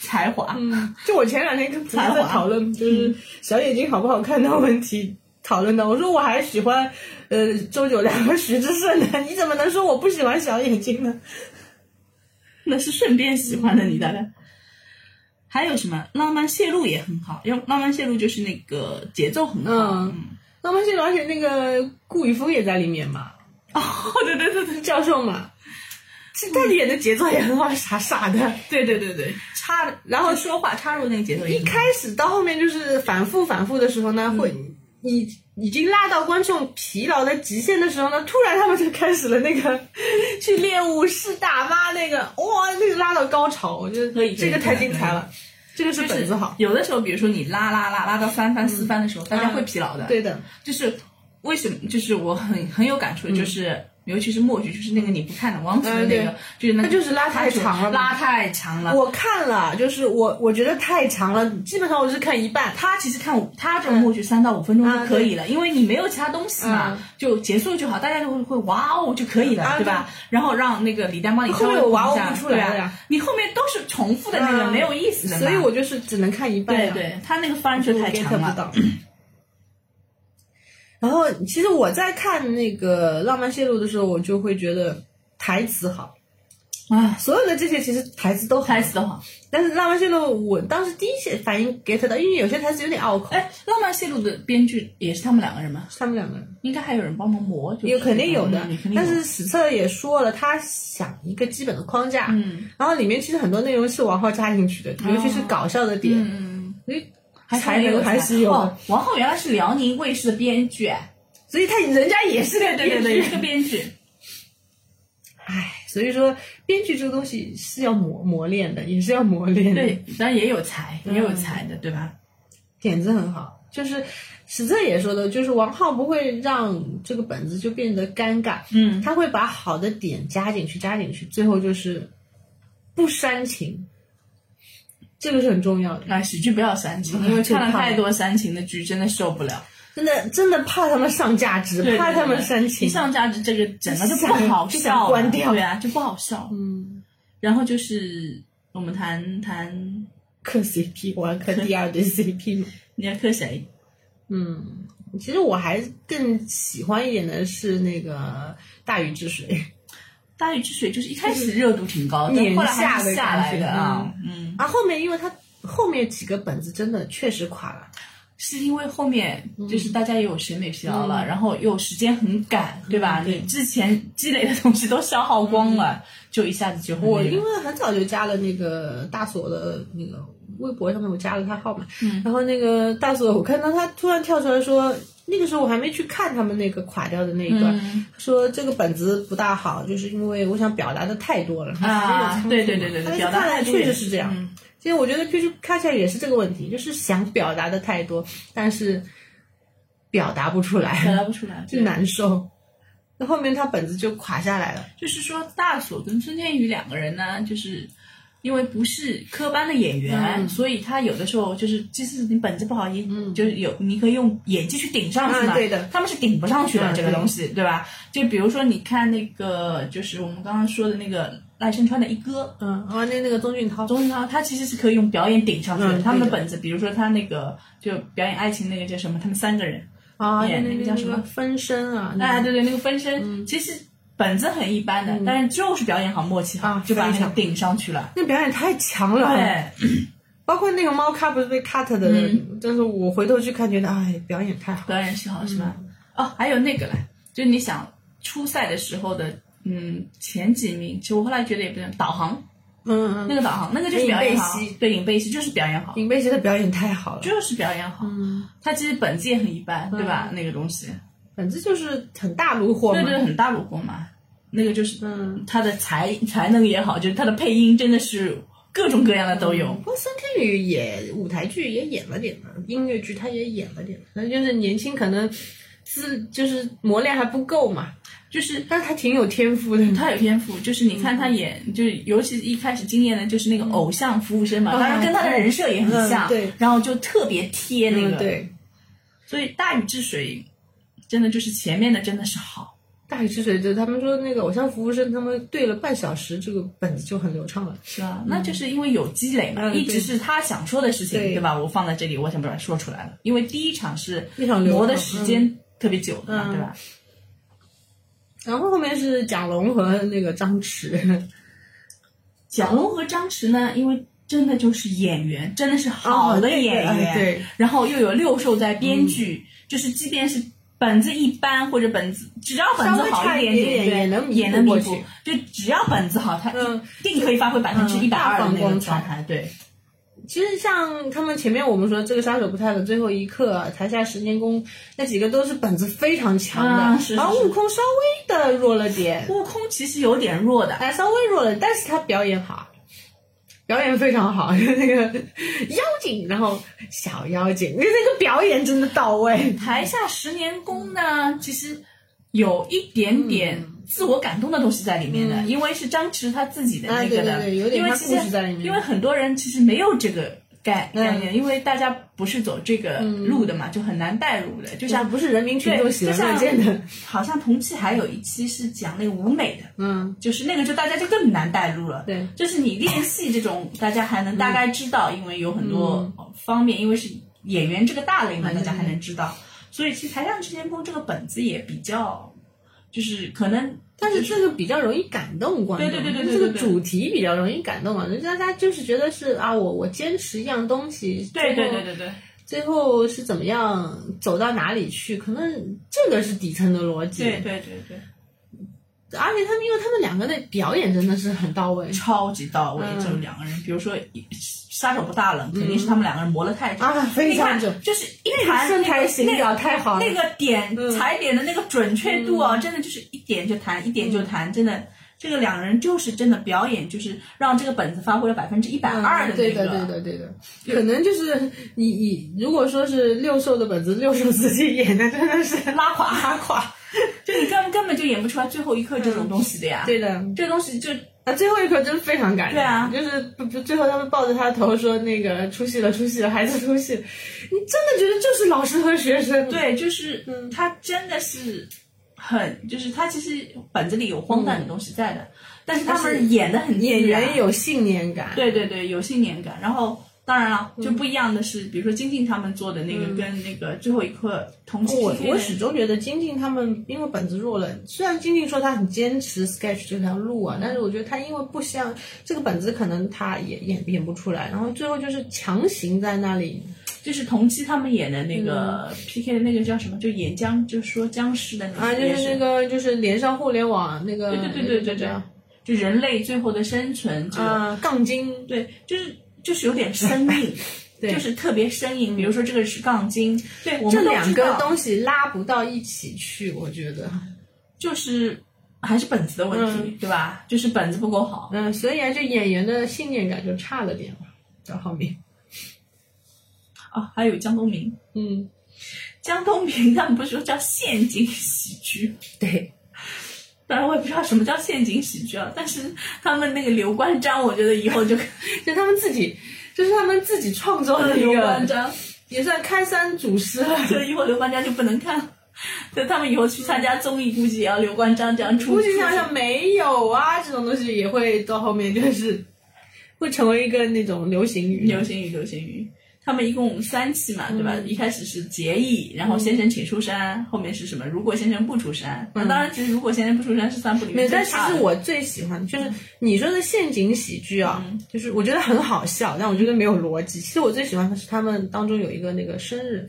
才华，嗯，就我前两天跟朋友才华在讨论，就是小眼睛好不好看的问题讨论的。我说我还喜欢呃周九良和徐志胜的，你怎么能说我不喜欢小眼睛呢？那是顺便喜欢的你大概。还有什么？浪漫泄露也很好，因为浪漫泄露就是那个节奏很好。嗯，浪漫泄露，而且那个顾宇峰也在里面嘛，哦，对对对对。教授嘛，其实他演的节奏也很好，傻傻的。对对对对，插，然后说话插入那个节奏一开始到后面就是反复反复的时候呢，会已已经拉到观众疲劳的极限的时候呢，突然他们就开始了那个去练武士大妈那个，哇，那个拉到高潮，我觉得可以这个太精彩了，这个是就是本子好，有的时候，比如说你拉拉拉拉到三番四番的时候，大家会疲劳的。对的，就是为什么？就是我很很有感触，就是、尤其是默剧，就是那个你不看的王子的那个，嗯就是那它就是拉太长了拉太长了。我看了，就是我我觉得太长了，基本上我是看一半，他其实看，他这种默剧三到五分钟就嗯可以了，因为你没有其他东西嘛，嗯就结束就好，大家就会会哇哦就可以了，啊对吧？然后让那个李丹帮你稍微后面哇哦补一下不出来了对啊呀你后面都是重复的那个，嗯没有意思的。所以我就是只能看一半呀。对对，他那个番就太长了。然后，其实我在看那个《浪漫泄露》的时候，我就会觉得台词好，啊，所有的这些其实台词都好。台词都好，但是《浪漫泄露》，我当时第一些反应 get 到，因为有些台词有点拗口。哎，浪漫泄露的编剧也是他们两个人吗？他们两个人应该还有人帮忙磨，就是有肯定有的但是史册也说了，他想一个基本的框架，嗯然后里面其实很多内容是王浩加进去的，尤其是搞笑的点，嗯，所以还才能还是有。王浩原来是辽宁卫视的编剧，哎所以他人家也是个对对对对，编剧是个编剧。唉，所以说编剧这个东西是要磨磨练的，也是要磨练的。，对，当然也有才，也有才的，对吧？点子很好，就是史策也说的，就是王浩不会让这个本子就变得尴尬，嗯，他会把好的点加进去，加进去，最后就是不煽情，这个是很重要的。那喜剧不要煽情，嗯因为看了太多煽情的剧，真的受不了。真的真的怕他们上价值，对怕他们煽一情。上价值这个整个就不好笑，关掉对啊，就不好笑。嗯，然后就是我们谈谈磕 CP，我要磕第二对 CP 嘛。你要磕谁？嗯，其实我还更喜欢一点的是那个大禹治水。大禹治水就是一开始热度挺高，但年后来还是下来的啊。嗯，啊，后面因为他后面几个本子真的确实垮了，是因为后面就是大家也有审美疲劳嗯了，然后又时间很赶，对吧？你之前积累的东西都消耗光了，就一下子就很我因为很早就加了那个大锁的那个微博上面我加了他号码，嗯然后那个大锁我看到他突然跳出来说，那个时候我还没去看他们那个垮掉的那一段，嗯说这个本子不大好，就是因为我想表达的太多了啊，对对对对对，表达看来确实是这样。嗯其实我觉得 Q Q 看起来也是这个问题，就是想表达的太多，但是表达不出来表，达不出来，就难受。那后面他本子就垮下来了。就是说，大锁跟孙天宇两个人呢，就是因为不是科班的演员，嗯所以他有的时候就是，即使你本子不好，也、就是有你可以用演技去顶上去嘛。啊对的他们是顶不上去的、嗯这个东西，对吧？就比如说，你看那个，就是我们刚刚说的那个赖声川的一哥。嗯，啊，那那个钟俊涛，钟涛他其实是可以用表演顶上去的。他们的本子，比如说他那个就表演爱情那个叫什么？他们三个人，啊，演那那个叫什么分身啊？哎，对对，那个分身、其实本子很一般的，但是就是表演好、默契好，啊就把那个顶上去了。那表演太强了。对，包括那个猫咖不是被 cut 的，嗯。但是我回头去看，觉得哎，表演太好。表演是好是吧？哦，还有那个嘞，就你想初赛的时候的，嗯，前几名，其实我后来觉得也不是导航，嗯嗯，那个导航，那个就是表演好，对，尹贝熙就是表演好，尹贝琪的表演太好了，就是表演好。嗯，他其实本子也很一般，对吧？那个东西，本子就是很大路货对，很大路货嘛。那个就是，嗯，他的才才能也好，就是他的配音真的是各种各样的都有。不过孙天宇也舞台剧也演了点嘛，音乐剧他也演了点，那就是年轻可能资就是磨练还不够嘛，就是但是他挺有天赋的。他有天赋，就是你看他演，就是尤其一开始惊艳的，就是那个偶像服务生嘛，嗯当然跟他的人设也很像，嗯对。然后就特别贴那个，嗯，对，所以大禹治水真的就是前面的真的是好，大禹治水就他们说那个偶像服务生，他们对了半小时，这个本子就很流畅了。是啊？那就是因为有积累嘛，嗯一直是他想说的事情，对对吧？我放在这里，我想把它说出来了，因为第一场是非常流畅磨的时间特别久的嘛，嗯对吧？然后后面是蒋龙和那个张弛，蒋龙和张弛呢，因为真的就是演员，真的是好的演员，哎对，然后又有六兽在编剧，就是即便是本子一般或者本子只要本子好一点点点也能也能弥过补去，就只要本子好，他嗯定可以发挥百分之一百二的那个大放光彩。状态，对。其实像他们前面我们说这个杀手不太冷最后一刻、啊，台下十年功那几个都是本子非常强的，啊是是然后悟空稍微的弱了点，悟空其实有点弱的，哎，稍微弱了，但是他表演好，表演非常好，就 那个妖精，然后小妖精，那那个表演真的到位，台下十年功呢，其实有一点点自我感动的东西在里面的，因为是张弛他自己的那个的，嗯啊对对对有点因为其实因为很多人其实没有这个概嗯。概念，因为大家不是走这个路的嘛，就很难带入的，就像不是人民群，众喜闻乐见的，好像同期还有一期是讲那个舞美的，嗯，就是那个就大家就更难带入了。对，就是你练戏这种，大家还能大概知道，因为有很多嗯。方面，因为是演员这个大类嘛，大家还能知道。所以其实台上之前功这个本子也比较，就是可能，但是这个比较容易感动观众，对对对对对这个主题比较容易感动啊，人家他就是觉得是啊，我我坚持一样东西，对对对对对，最后是怎么样走到哪里去？可能这个是底层的逻辑。对对对对，而且他们因为他们两个的表演真的是很到位超级到位，嗯这两个人，比如说杀手不大冷，肯定是他们两个人磨了太久。啊，非常久你看，就是一弹身材那个形表太好了。那个点嗯踩点的那个准确度啊，真的就是一点就弹，一点就弹，真的。这个两人就是真的表演，就是让这个本子发挥了百分之一百二的那个。嗯对的，对的，对的，可能就是你你如果说是六兽的本子，六兽自己演的真的是拉垮拉垮。就你根根本就演不出来最后一刻这种东西的呀。对的，这东西就啊，最后一刻真非常感人。对啊就是不不，最后他们抱着他的头说那个出戏了，出戏了，孩子出戏了，你真的觉得就是老师和学生。对，就是嗯他真的是很，就是他其实本子里有荒诞的东西在的，但是他们演的很演员有信念感。对对对，有信念感。然后当然了，就不一样的是，比如说金靖他们做的那个，跟那个最后一刻同期我我始终觉得金靖他们因为本子弱了，虽然金靖说他很坚持 sketch 这条路啊，但是我觉得他因为不像这个本子，可能他也演演不出来，然后最后就是强行在那里，就是同期他们演的那个 PK 的那个叫什么？就演僵，就是说僵尸的那个，啊，就是那个就是连上互联网那个，对对对对对对就人类最后的生存这个。啊，杠精，对，就是就是有点生硬，对就是特别生硬。比如说这个是杠精，对我们都这两知道个东西拉不到一起去，我觉得。就是还是本子的问题，对吧？就是本子不够好。嗯，所以啊，这演员的信念感就差了点嘛，到后面。啊，还有江东明，嗯，江东明他们不是说叫陷阱喜剧？对，当然我也不知道什么叫陷阱喜剧啊，但是他们那个刘关张，我觉得以后就就他们自己，就是他们自己创作的一刘关个，张，也算开山祖师了。就以后刘关张就不能看。就他们以后去参加综艺，估计也要刘关张这样出。估计想想没有啊，这种东西也会到后面就是会成为一个那种流行语。流行语，流行语。他们一共三期嘛，对吧？嗯一开始是结义，然后先生请出山，后面是什么？如果先生不出山，那当然，其实如果先生不出山是三部里嗯没有，面但其。实我最喜欢就是你说的陷阱喜剧啊，就是我觉得很好笑，但我觉得没有逻辑。其实我最喜欢的是他们当中有一个那个生日，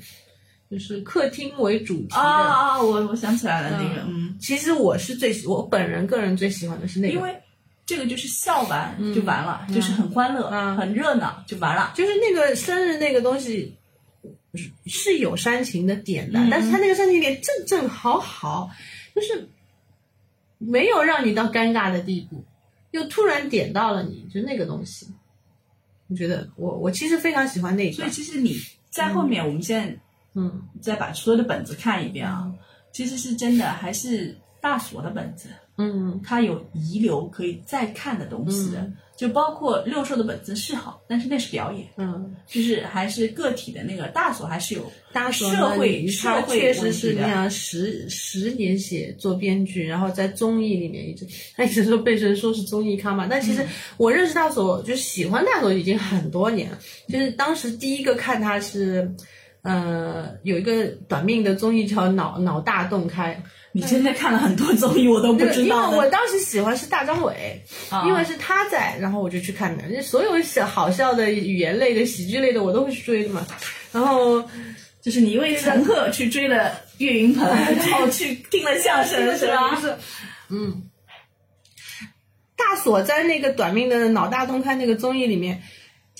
就是客厅为主题的。啊啊！我我想起来了，那个嗯，其实我是最喜我本人个人最喜欢的是那个，因为这个就是笑完就完了，就是很欢乐、嗯。很热闹就完了。就是那个生日那个东西是是有煽情的点的，嗯。但是他那个煽情点正正好好，就是没有让你到尴尬的地步，又突然点到了你，就那个东西。我觉得我我其实非常喜欢那个所以，其实你在后面，我们现在嗯，再把所有的本子看一遍啊，其实是真的还是大锁的本子，嗯。它有遗留可以再看的东西的，就包括六兽的本子是好，但是那是表演，嗯，就是还是个体的那个大锁还是有大所社会他社会确实是那样十十年写作编剧，然后在综艺里面一直，他一直说被人说是综艺咖嘛，但其实我认识大所，就喜欢大所已经很多年了，就是当时第一个看他是。呃，有一个短命的综艺叫《脑脑大洞开你真的看了很多综艺，我都》，不知因道因。为我当时喜欢是大张伟，啊因为是他在，然后我就去看的。所有小好笑的语言类的、喜剧类的，我都会去追的嘛。然后就是你因为陈赫去追了岳云鹏，然后去听了相声，是吧？是，嗯，大锁在那个短命的脑大洞开那个综艺里面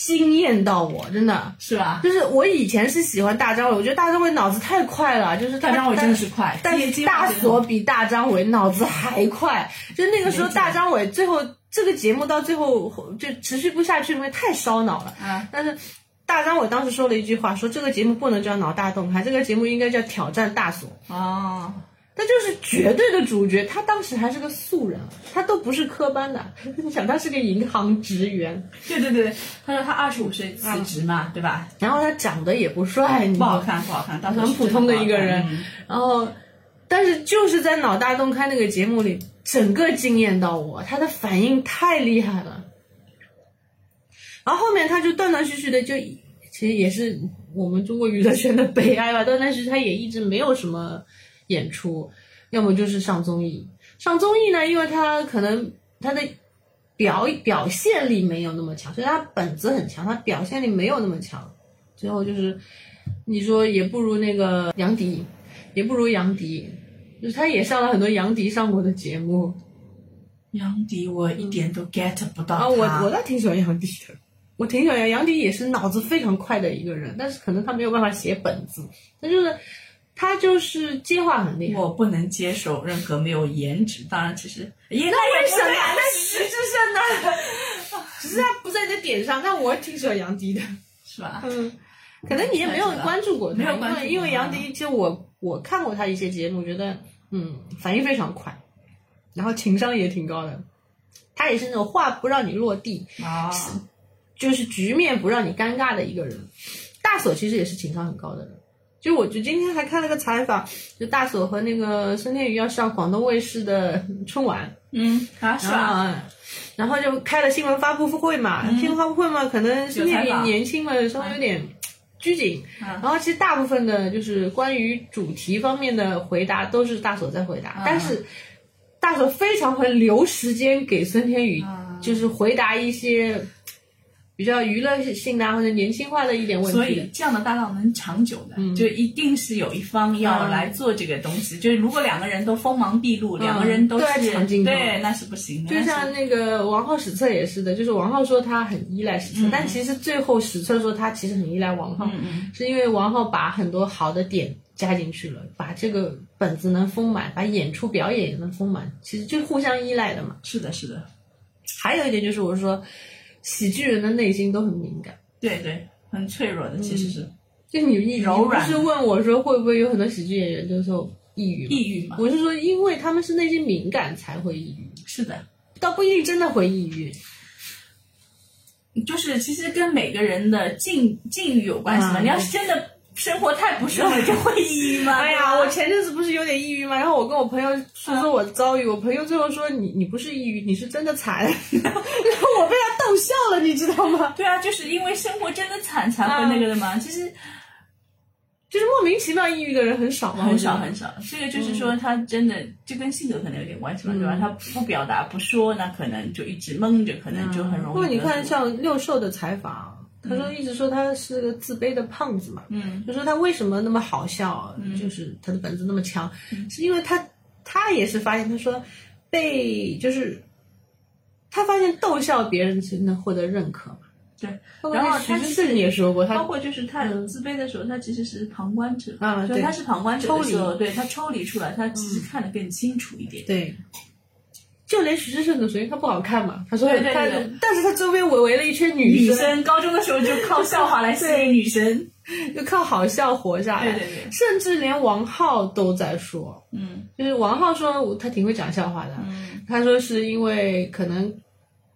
惊艳到我，真的。是吧？就是我以前是喜欢大张伟，我觉得大张伟脑子太快了，就是大张伟真的是快但是大锁比大张伟脑子还快，就那个时候大张伟最后这个节目到最后就持续不下去，因为太烧脑了。啊，但是大张伟当时说了一句话，说这个节目不能叫脑大洞开，这个节目应该叫挑战大锁。哦，他就是绝对的主角，他当时还是个素人，他都不是科班的。你想，他是个银行职员，对对对，他说他二十五岁辞职嘛，对吧？然后他长得也不帅，不好看，不好看，当时很普通的一个人。嗯然后，但是就是在脑大洞开那个节目里，整个惊艳到我，他的反应太厉害了。然后后面他就断断续续的就，其实也是我们中国娱乐圈的悲哀吧。断断续续他也一直没有什么演出，要么就是上综艺。上综艺呢，因为他可能他的表表现力没有那么强，所以他本子很强，他表现力没有那么强。最后就是你说也不如那个杨迪，也不如杨迪，就是他也上了很多杨迪上过的节目。杨迪我一点都 get 不到啊，他我我倒挺喜欢杨迪的，我挺喜欢杨杨迪，也是脑子非常快的一个人，但是可能他没有办法写本子，他就是他就是接话很厉害。我不能接受任何没有颜值，当然其实也那为什么？那实质上呢？只是他不在这点上，但我挺喜欢杨迪的。是吧？嗯，可能你也没有关注过他，没有关注过因为因为杨迪，其实我我看过他一些节目，觉得嗯反应非常快，然后情商也挺高的。他也是那种话不让你落地，啊，就是局面不让你尴尬的一个人。大锁其实也是情商很高的人，就我就今天还看了个采访，就大锁和那个孙天宇要上广东卫视的春晚，嗯啊？是吧？啊，然后就开了新闻发布会嘛，新闻发布会嘛，可能孙天宇年轻嘛，稍微有点拘谨，嗯。然后其实大部分的就是关于主题方面的回答都是大锁在回答，嗯。但是大锁非常会留时间给孙天宇，嗯。就是回答一些比较娱乐性的啊或者年轻化的一点问题所以题。这样的搭档能长久的，嗯就一定是有一方要嗯来做这个东西。就是如果两个人都锋芒毕露，两个人都是抢镜头对，那是不行的。就像那个王浩史册也是的，就是王浩说他很依赖史册，嗯但其实最后史册说他其实很依赖王浩，是因为王浩把很多好的点加进去了，把这个本子能丰满，把演出表演也能丰满，其实就互相依赖的嘛。是的，是的，还有一点就是我说，喜剧人的内心都很敏感。对对，很脆弱的，其实是就你你柔软你不是问我说会不会有很多喜剧演员就是说抑郁吗？抑郁嘛。我是说，因为他们是内心敏感才会抑郁，是的，倒不一定真的会抑郁。就是其实跟每个人的境境遇有关系嘛。嗯你要是真的生活太不顺了，就会抑郁吗？哎呀，我前阵子不是有点抑郁吗？然后我跟我朋友说说我的遭遇，我朋友最后说你你不是抑郁，你是真的惨，然后我被他逗笑了，你知道吗？对啊，就是因为生活真的惨才会那个的嘛。其实就是莫名其妙抑郁的人很少吗？很少很少，这个就是说他真的就跟性格可能有点关系嘛，对吧？他不表达不说，那可能就一直闷着，可能就很容易。不过你看，像六兽的采访，他说一直说他是个自卑的胖子嘛，嗯，就说他为什么那么好笑，就是他的本子那么强，是因为他他也是发现，他说被就是他发现逗笑别人才能获得认可嘛。对，然后他徐志胜也说过，他包括就是他自卑的时候，他其实是旁观者，啊对他是旁观者的时候，抽对他抽离出来，他其实看得更清楚一点。对。就连徐志胜都说，因为他不好看嘛，他说他对，但是他周边围围了一圈女女生。高中的时候就靠笑话来吸引女生，就靠好笑活下来。对对对。甚至连王浩都在说，嗯。就是王浩说他挺会讲笑话的，嗯。他说是因为可能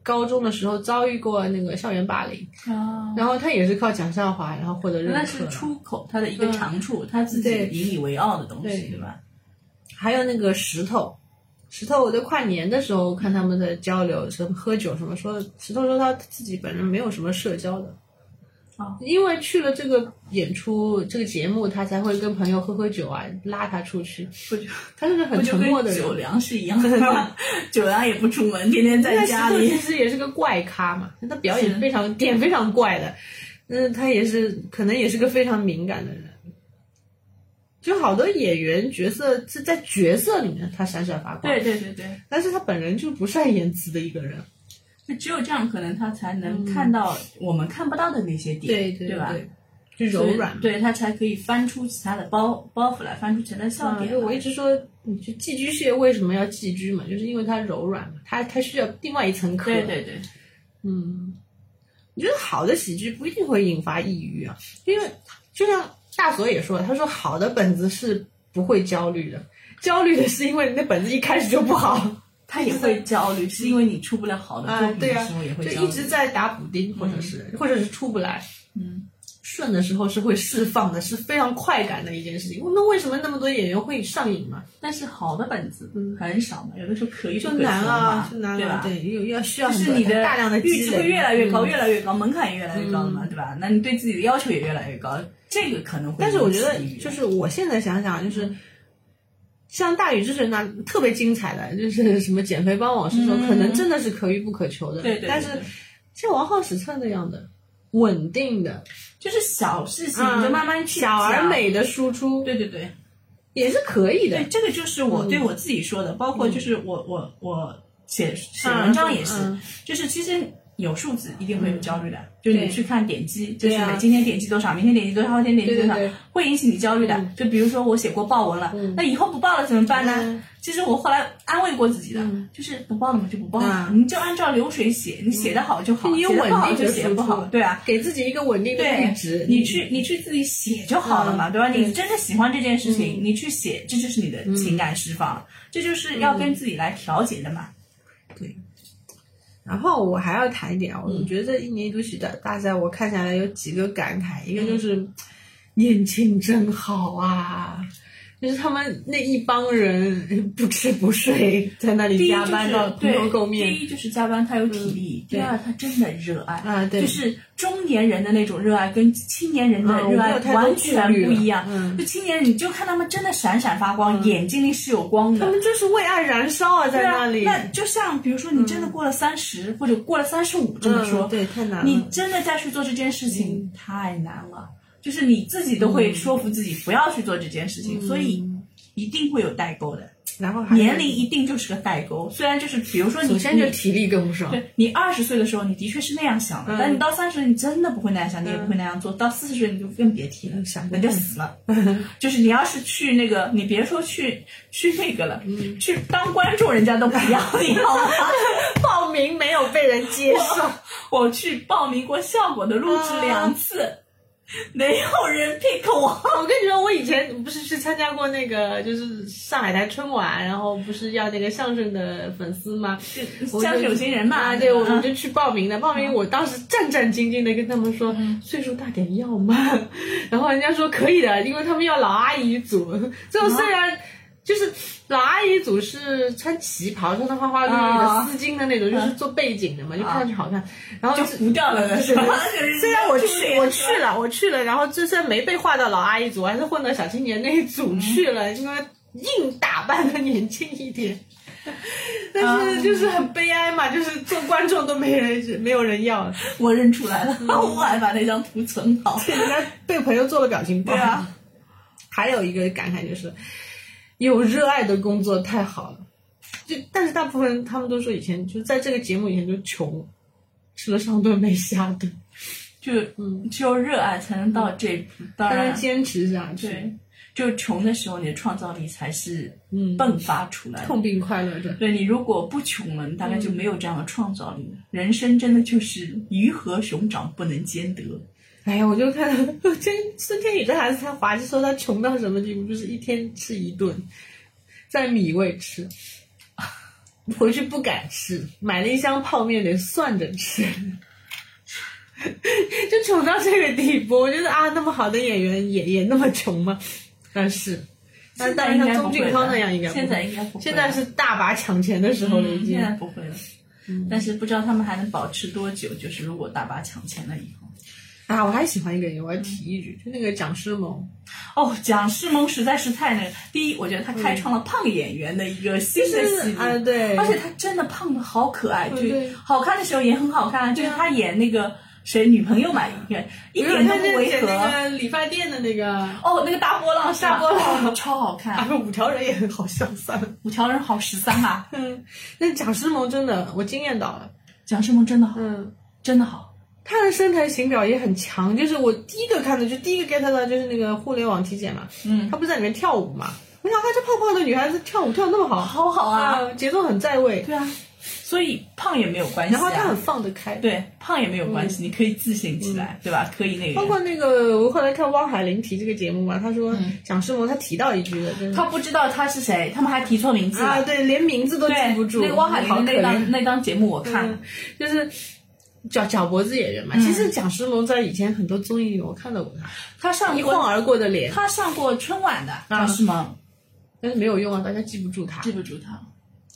高中的时候遭遇过那个校园霸凌，啊，然后他也是靠讲笑话然后获得认可。那是。出口他的一个长处，他自己引以为傲的东西，对。对吧？还有那个石头，石头，我在跨年的时候看他们的交流，什么喝酒什么，说石头说他自己本人没有什么社交的。哦因为去了这个演出这个节目，他才会跟朋友喝喝酒啊，拉他出去。不就他是个很沉默的人酒量。是一样的吗？酒量也不出门，天天在家里其。实也是个怪咖嘛，他表演非常点非常怪的，嗯，他也是可能也是个非常敏感的人。就好多演员角色是在角色里面他闪闪发光，对对对对，但是他本人就不善言辞的一个人。就只有这样，可能他才能看到我们看不到的那些点，对对吧？就柔软。对他才可以翻出其他的包包袱来，翻出其他的笑啊，点就我一。直说，你就寄居蟹为什么要寄居嘛？就是因为它柔软嘛，它它需要另外一层壳。对对对，嗯，我觉得好的喜剧不一定会引发抑郁啊，因为就像大所也说了，他说好的本子是不会焦虑的，焦虑的是因为你的本子一开始就不好。他也会焦虑，是因为你出不了好的作啊，品的时候也，会就焦虑。一直在打补丁，或者是、或者是出不来。嗯，顺的时候是会释放的，是非常快感的一件事情。那为什么那么多演员会上瘾嘛？但是好的本子很少嘛，有的时候可遇就不可求难啊嘛，，对吧？就难啊，对，有要需要是你的大量的阈积累，值会越来越高，嗯越来越高，门槛也越来越高了嘛，对吧？那你对自己的要求也越来越高，这个可能会。但是我觉得，就是我现在想想，就是像《大禹之神》那特别精彩的，就是 什么减肥帮往事说，嗯可能真的是可遇不可求的。对对对但是像王浩史册那样的稳定的，就是小事情，嗯你就慢慢去小而。美的输出，对对对也是可以的对，。这个就是我嗯对我自己说的，包括就是我我我写写文章也是嗯，就是其实。有数字一定会有焦虑的，就是你去看点击，就是今天点击多少，明天点击多少，后天点击多少会引起你焦虑的。就比如说我写过报文了，那以后不报了怎么办呢嗯？其实我后来安慰过自己的，就是不报了嘛就不报了，你就按照流水写，你写的好就好，你有写的不好稳定就写不好，对啊。给自己一个稳定的对阈值。你去你去自己写就好了嘛，嗯对吧？你真的喜欢这件事情，你去写，这就是你的情感释放，这就是要跟自己来调节的嘛。然后我还要谈一点我觉得这一年一度喜剧大赛，我看下来有几个感慨，一个就是年轻真好啊，就是他们那一帮人不吃不睡，在那里加班到蓬头垢面对，第一就是加班，他有体力；第二，他真的热爱。啊，对，就是中年人的那种热爱，跟青年人的热爱完全不一样。嗯就青年人，你就看他们真的闪闪发光，眼睛里是有光的。他们就是为爱燃烧啊，在那里。那就像比如说，你真的过了三十、或者过了三十五这么说，嗯对，太难了。你真的再去做这件事情、太难了，就是你自己都会说服自己不要去做这件事情，所以一定会有代沟的。然后还年龄一定就是个代沟，虽然就是比如说你首先就体力跟不上。对你二十岁的时候，你的确是那样想的，嗯但你到三十岁，你真的不会那样想，你也不会那样做。到四十岁，你就更别提了，想那就死了。就是你要是去那个，你别说去去那个了，嗯去当观众，人家都不要你好吗？报名没有被人接受，我去报名过效果的录制两次，没有人 pick 我。我跟你说，我以前不是去参加过那个，就是上海台春晚，然后不是要那个相声的粉丝吗？相声有新人嘛，啊，对，我们嗯就去报名的。报名，我当时战战兢兢的跟他们说，岁数大点要吗？然后人家说可以的，因为他们要老阿姨组。最后虽然就是老阿姨组是穿旗袍，穿的花花绿绿的啊丝巾的那种，就是做背景的嘛，就看上去好看。然后就糊掉了的是虽然我去我去了，我去了，然后就算没被划到老阿姨组，还是混到小青年那一组去了，因为硬打扮的年轻一点。但是就是很悲哀嘛，就是做观众都没人没有人要，我认出来了，嗯 我还把那张图存好。人家被朋友做了表情包。对啊，还有一个感慨就是，有热爱的工作太好了。就但是大部分人他们都说以前就在这个节目以前就穷，吃了上顿没下顿，就嗯只有热爱才能到这一步。当然，坚持下去。对，就穷的时候，你的创造力才是嗯迸发出来的。痛并快乐着。对你如果不穷了，你大概就嗯没有这样的创造力了。人生真的就是鱼和熊掌不能兼得。哎呀，我就看我真孙天宇这孩子太滑稽说他穷到什么地步，就是一天吃一顿，在米味吃，回去不敢吃，买了一箱泡面得算着吃，就穷到这个地步。我觉得啊，那么好的演员也也那么穷吗？但是，但当然像钟俊涛那样应该不会现在应该不会了。现在是大把抢钱的时候了，已嗯，经现。在不会了。但是不知道他们还能保持多久？就是如果大把抢钱了以后，啊，我还喜欢一个人，我要提一句，就那个蒋诗萌，哦，蒋诗萌实在是太那个。第一，我觉得她开创了胖演员的一个新的系列，啊，对，而且她真的胖的好可爱，就对好看的时候也很好看，就是她演那个谁女朋友嘛，一个一点都不违和。演那个理发店的那个，哦，那个大波浪，大波浪哦超好看。啊，五条人也很好笑，算了。五条人好十三啊，嗯，那蒋诗萌真的，我惊艳到了。蒋诗萌真的好，嗯，真的好。她的身材型表也很强，就是我第一个看的，就第一个 get 到就是那个互联网体检嘛，嗯，她不是在里面跳舞嘛？我想，她这胖胖的女孩子跳舞跳得那么好，好好啊，啊，节奏很在位，对啊，所以胖也没有关系、啊。然后她很放得开。对胖也没有关系，你可以自信起来，对吧？可以那个。包括那个，我后来看汪海林提这个节目嘛，他说蒋诗萌他提到一句的，他不知道他是谁，他们还提错名字了。啊，对，连名字都记不住。那个汪海玲的那档那档节目我看了嗯，就是脚脚脖子演员嘛。嗯其实蒋诗萌在以前很多综艺里我看到过她，他上过一晃而过的脸，他上过春晚的，啊是吗？但是没有用啊，大家记不住她。记不住他。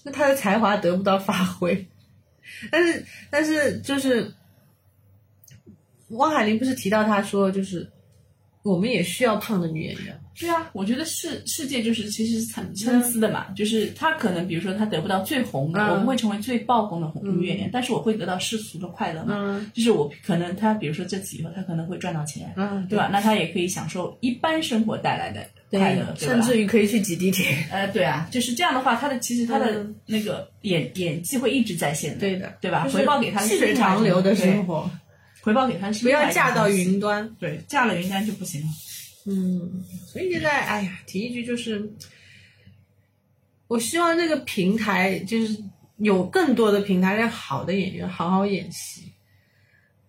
那她的才华得不到发挥，但是但是就是汪海林不是提到他说，就是我们也需要胖的女演员。对啊，我觉得世世界就是其实是参参差的嘛，就是他可能比如说他得不到最红的，嗯我不会成为最爆红的红女演员，但是我会得到世俗的快乐嘛。嗯就是我可能他比如说这次以后他可能会赚到钱，嗯，对吧？那他也可以享受一般生活带来的快乐，对甚至于可以去挤地铁。呃，对啊，就是这样的话，他的其实他的嗯那个演、演技会一直在线的，对的，对吧？回报给他细水长流的生活，回报给他是不要嫁到云端。对，嫁了云端就不行了。嗯，所以现在，哎呀，提一句就是，我希望这个平台就是有更多的平台让好的演员好好演戏。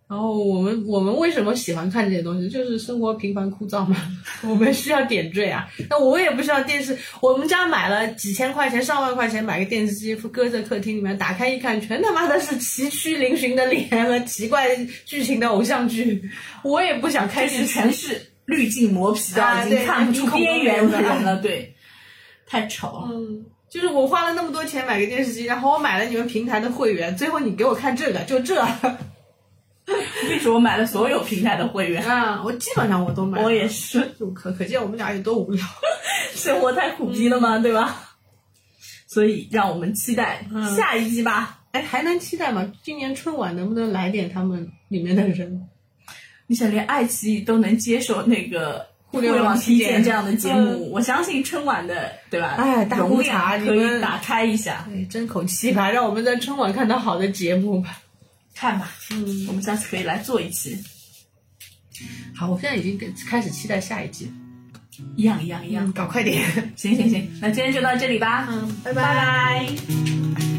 然后我们我们为什么喜欢看这些东西？就是生活平凡枯燥嘛，我们需要点缀啊。那我也不需要电视，我们家买了几千块钱、上万块钱买个电视机，搁在客厅里面，打开一看，全他妈的是崎岖嶙峋的脸和奇怪剧情的偶像剧。我也不想开这始是全是滤镜磨皮到已经看不出边缘了人了，对，太丑了。嗯，就是我花了那么多钱买个电视机，然后我买了你们平台的会员，最后你给我看这个，就这 为什么我买了所有平台的会员？啊，我基本上我都买了。我也是，就可可见我们俩有多无聊。生活太苦逼了嘛，对吧？所以让我们期待嗯下一季吧。哎，还能期待吗？今年春晚能不能来点他们里面的人？你想连爱奇艺都能接受那个互联网网体检这样的节目，嗯我相信春晚的对吧？哎大容裤衩可以打开一下，哎，争口气吧，让我们在春晚看到好的节目吧。看吧。嗯，我们下次可以来做一期，好，我现在已经开始期待下一季，一样一样一样。搞快点。行行行，那今天就到这里吧。嗯，拜拜拜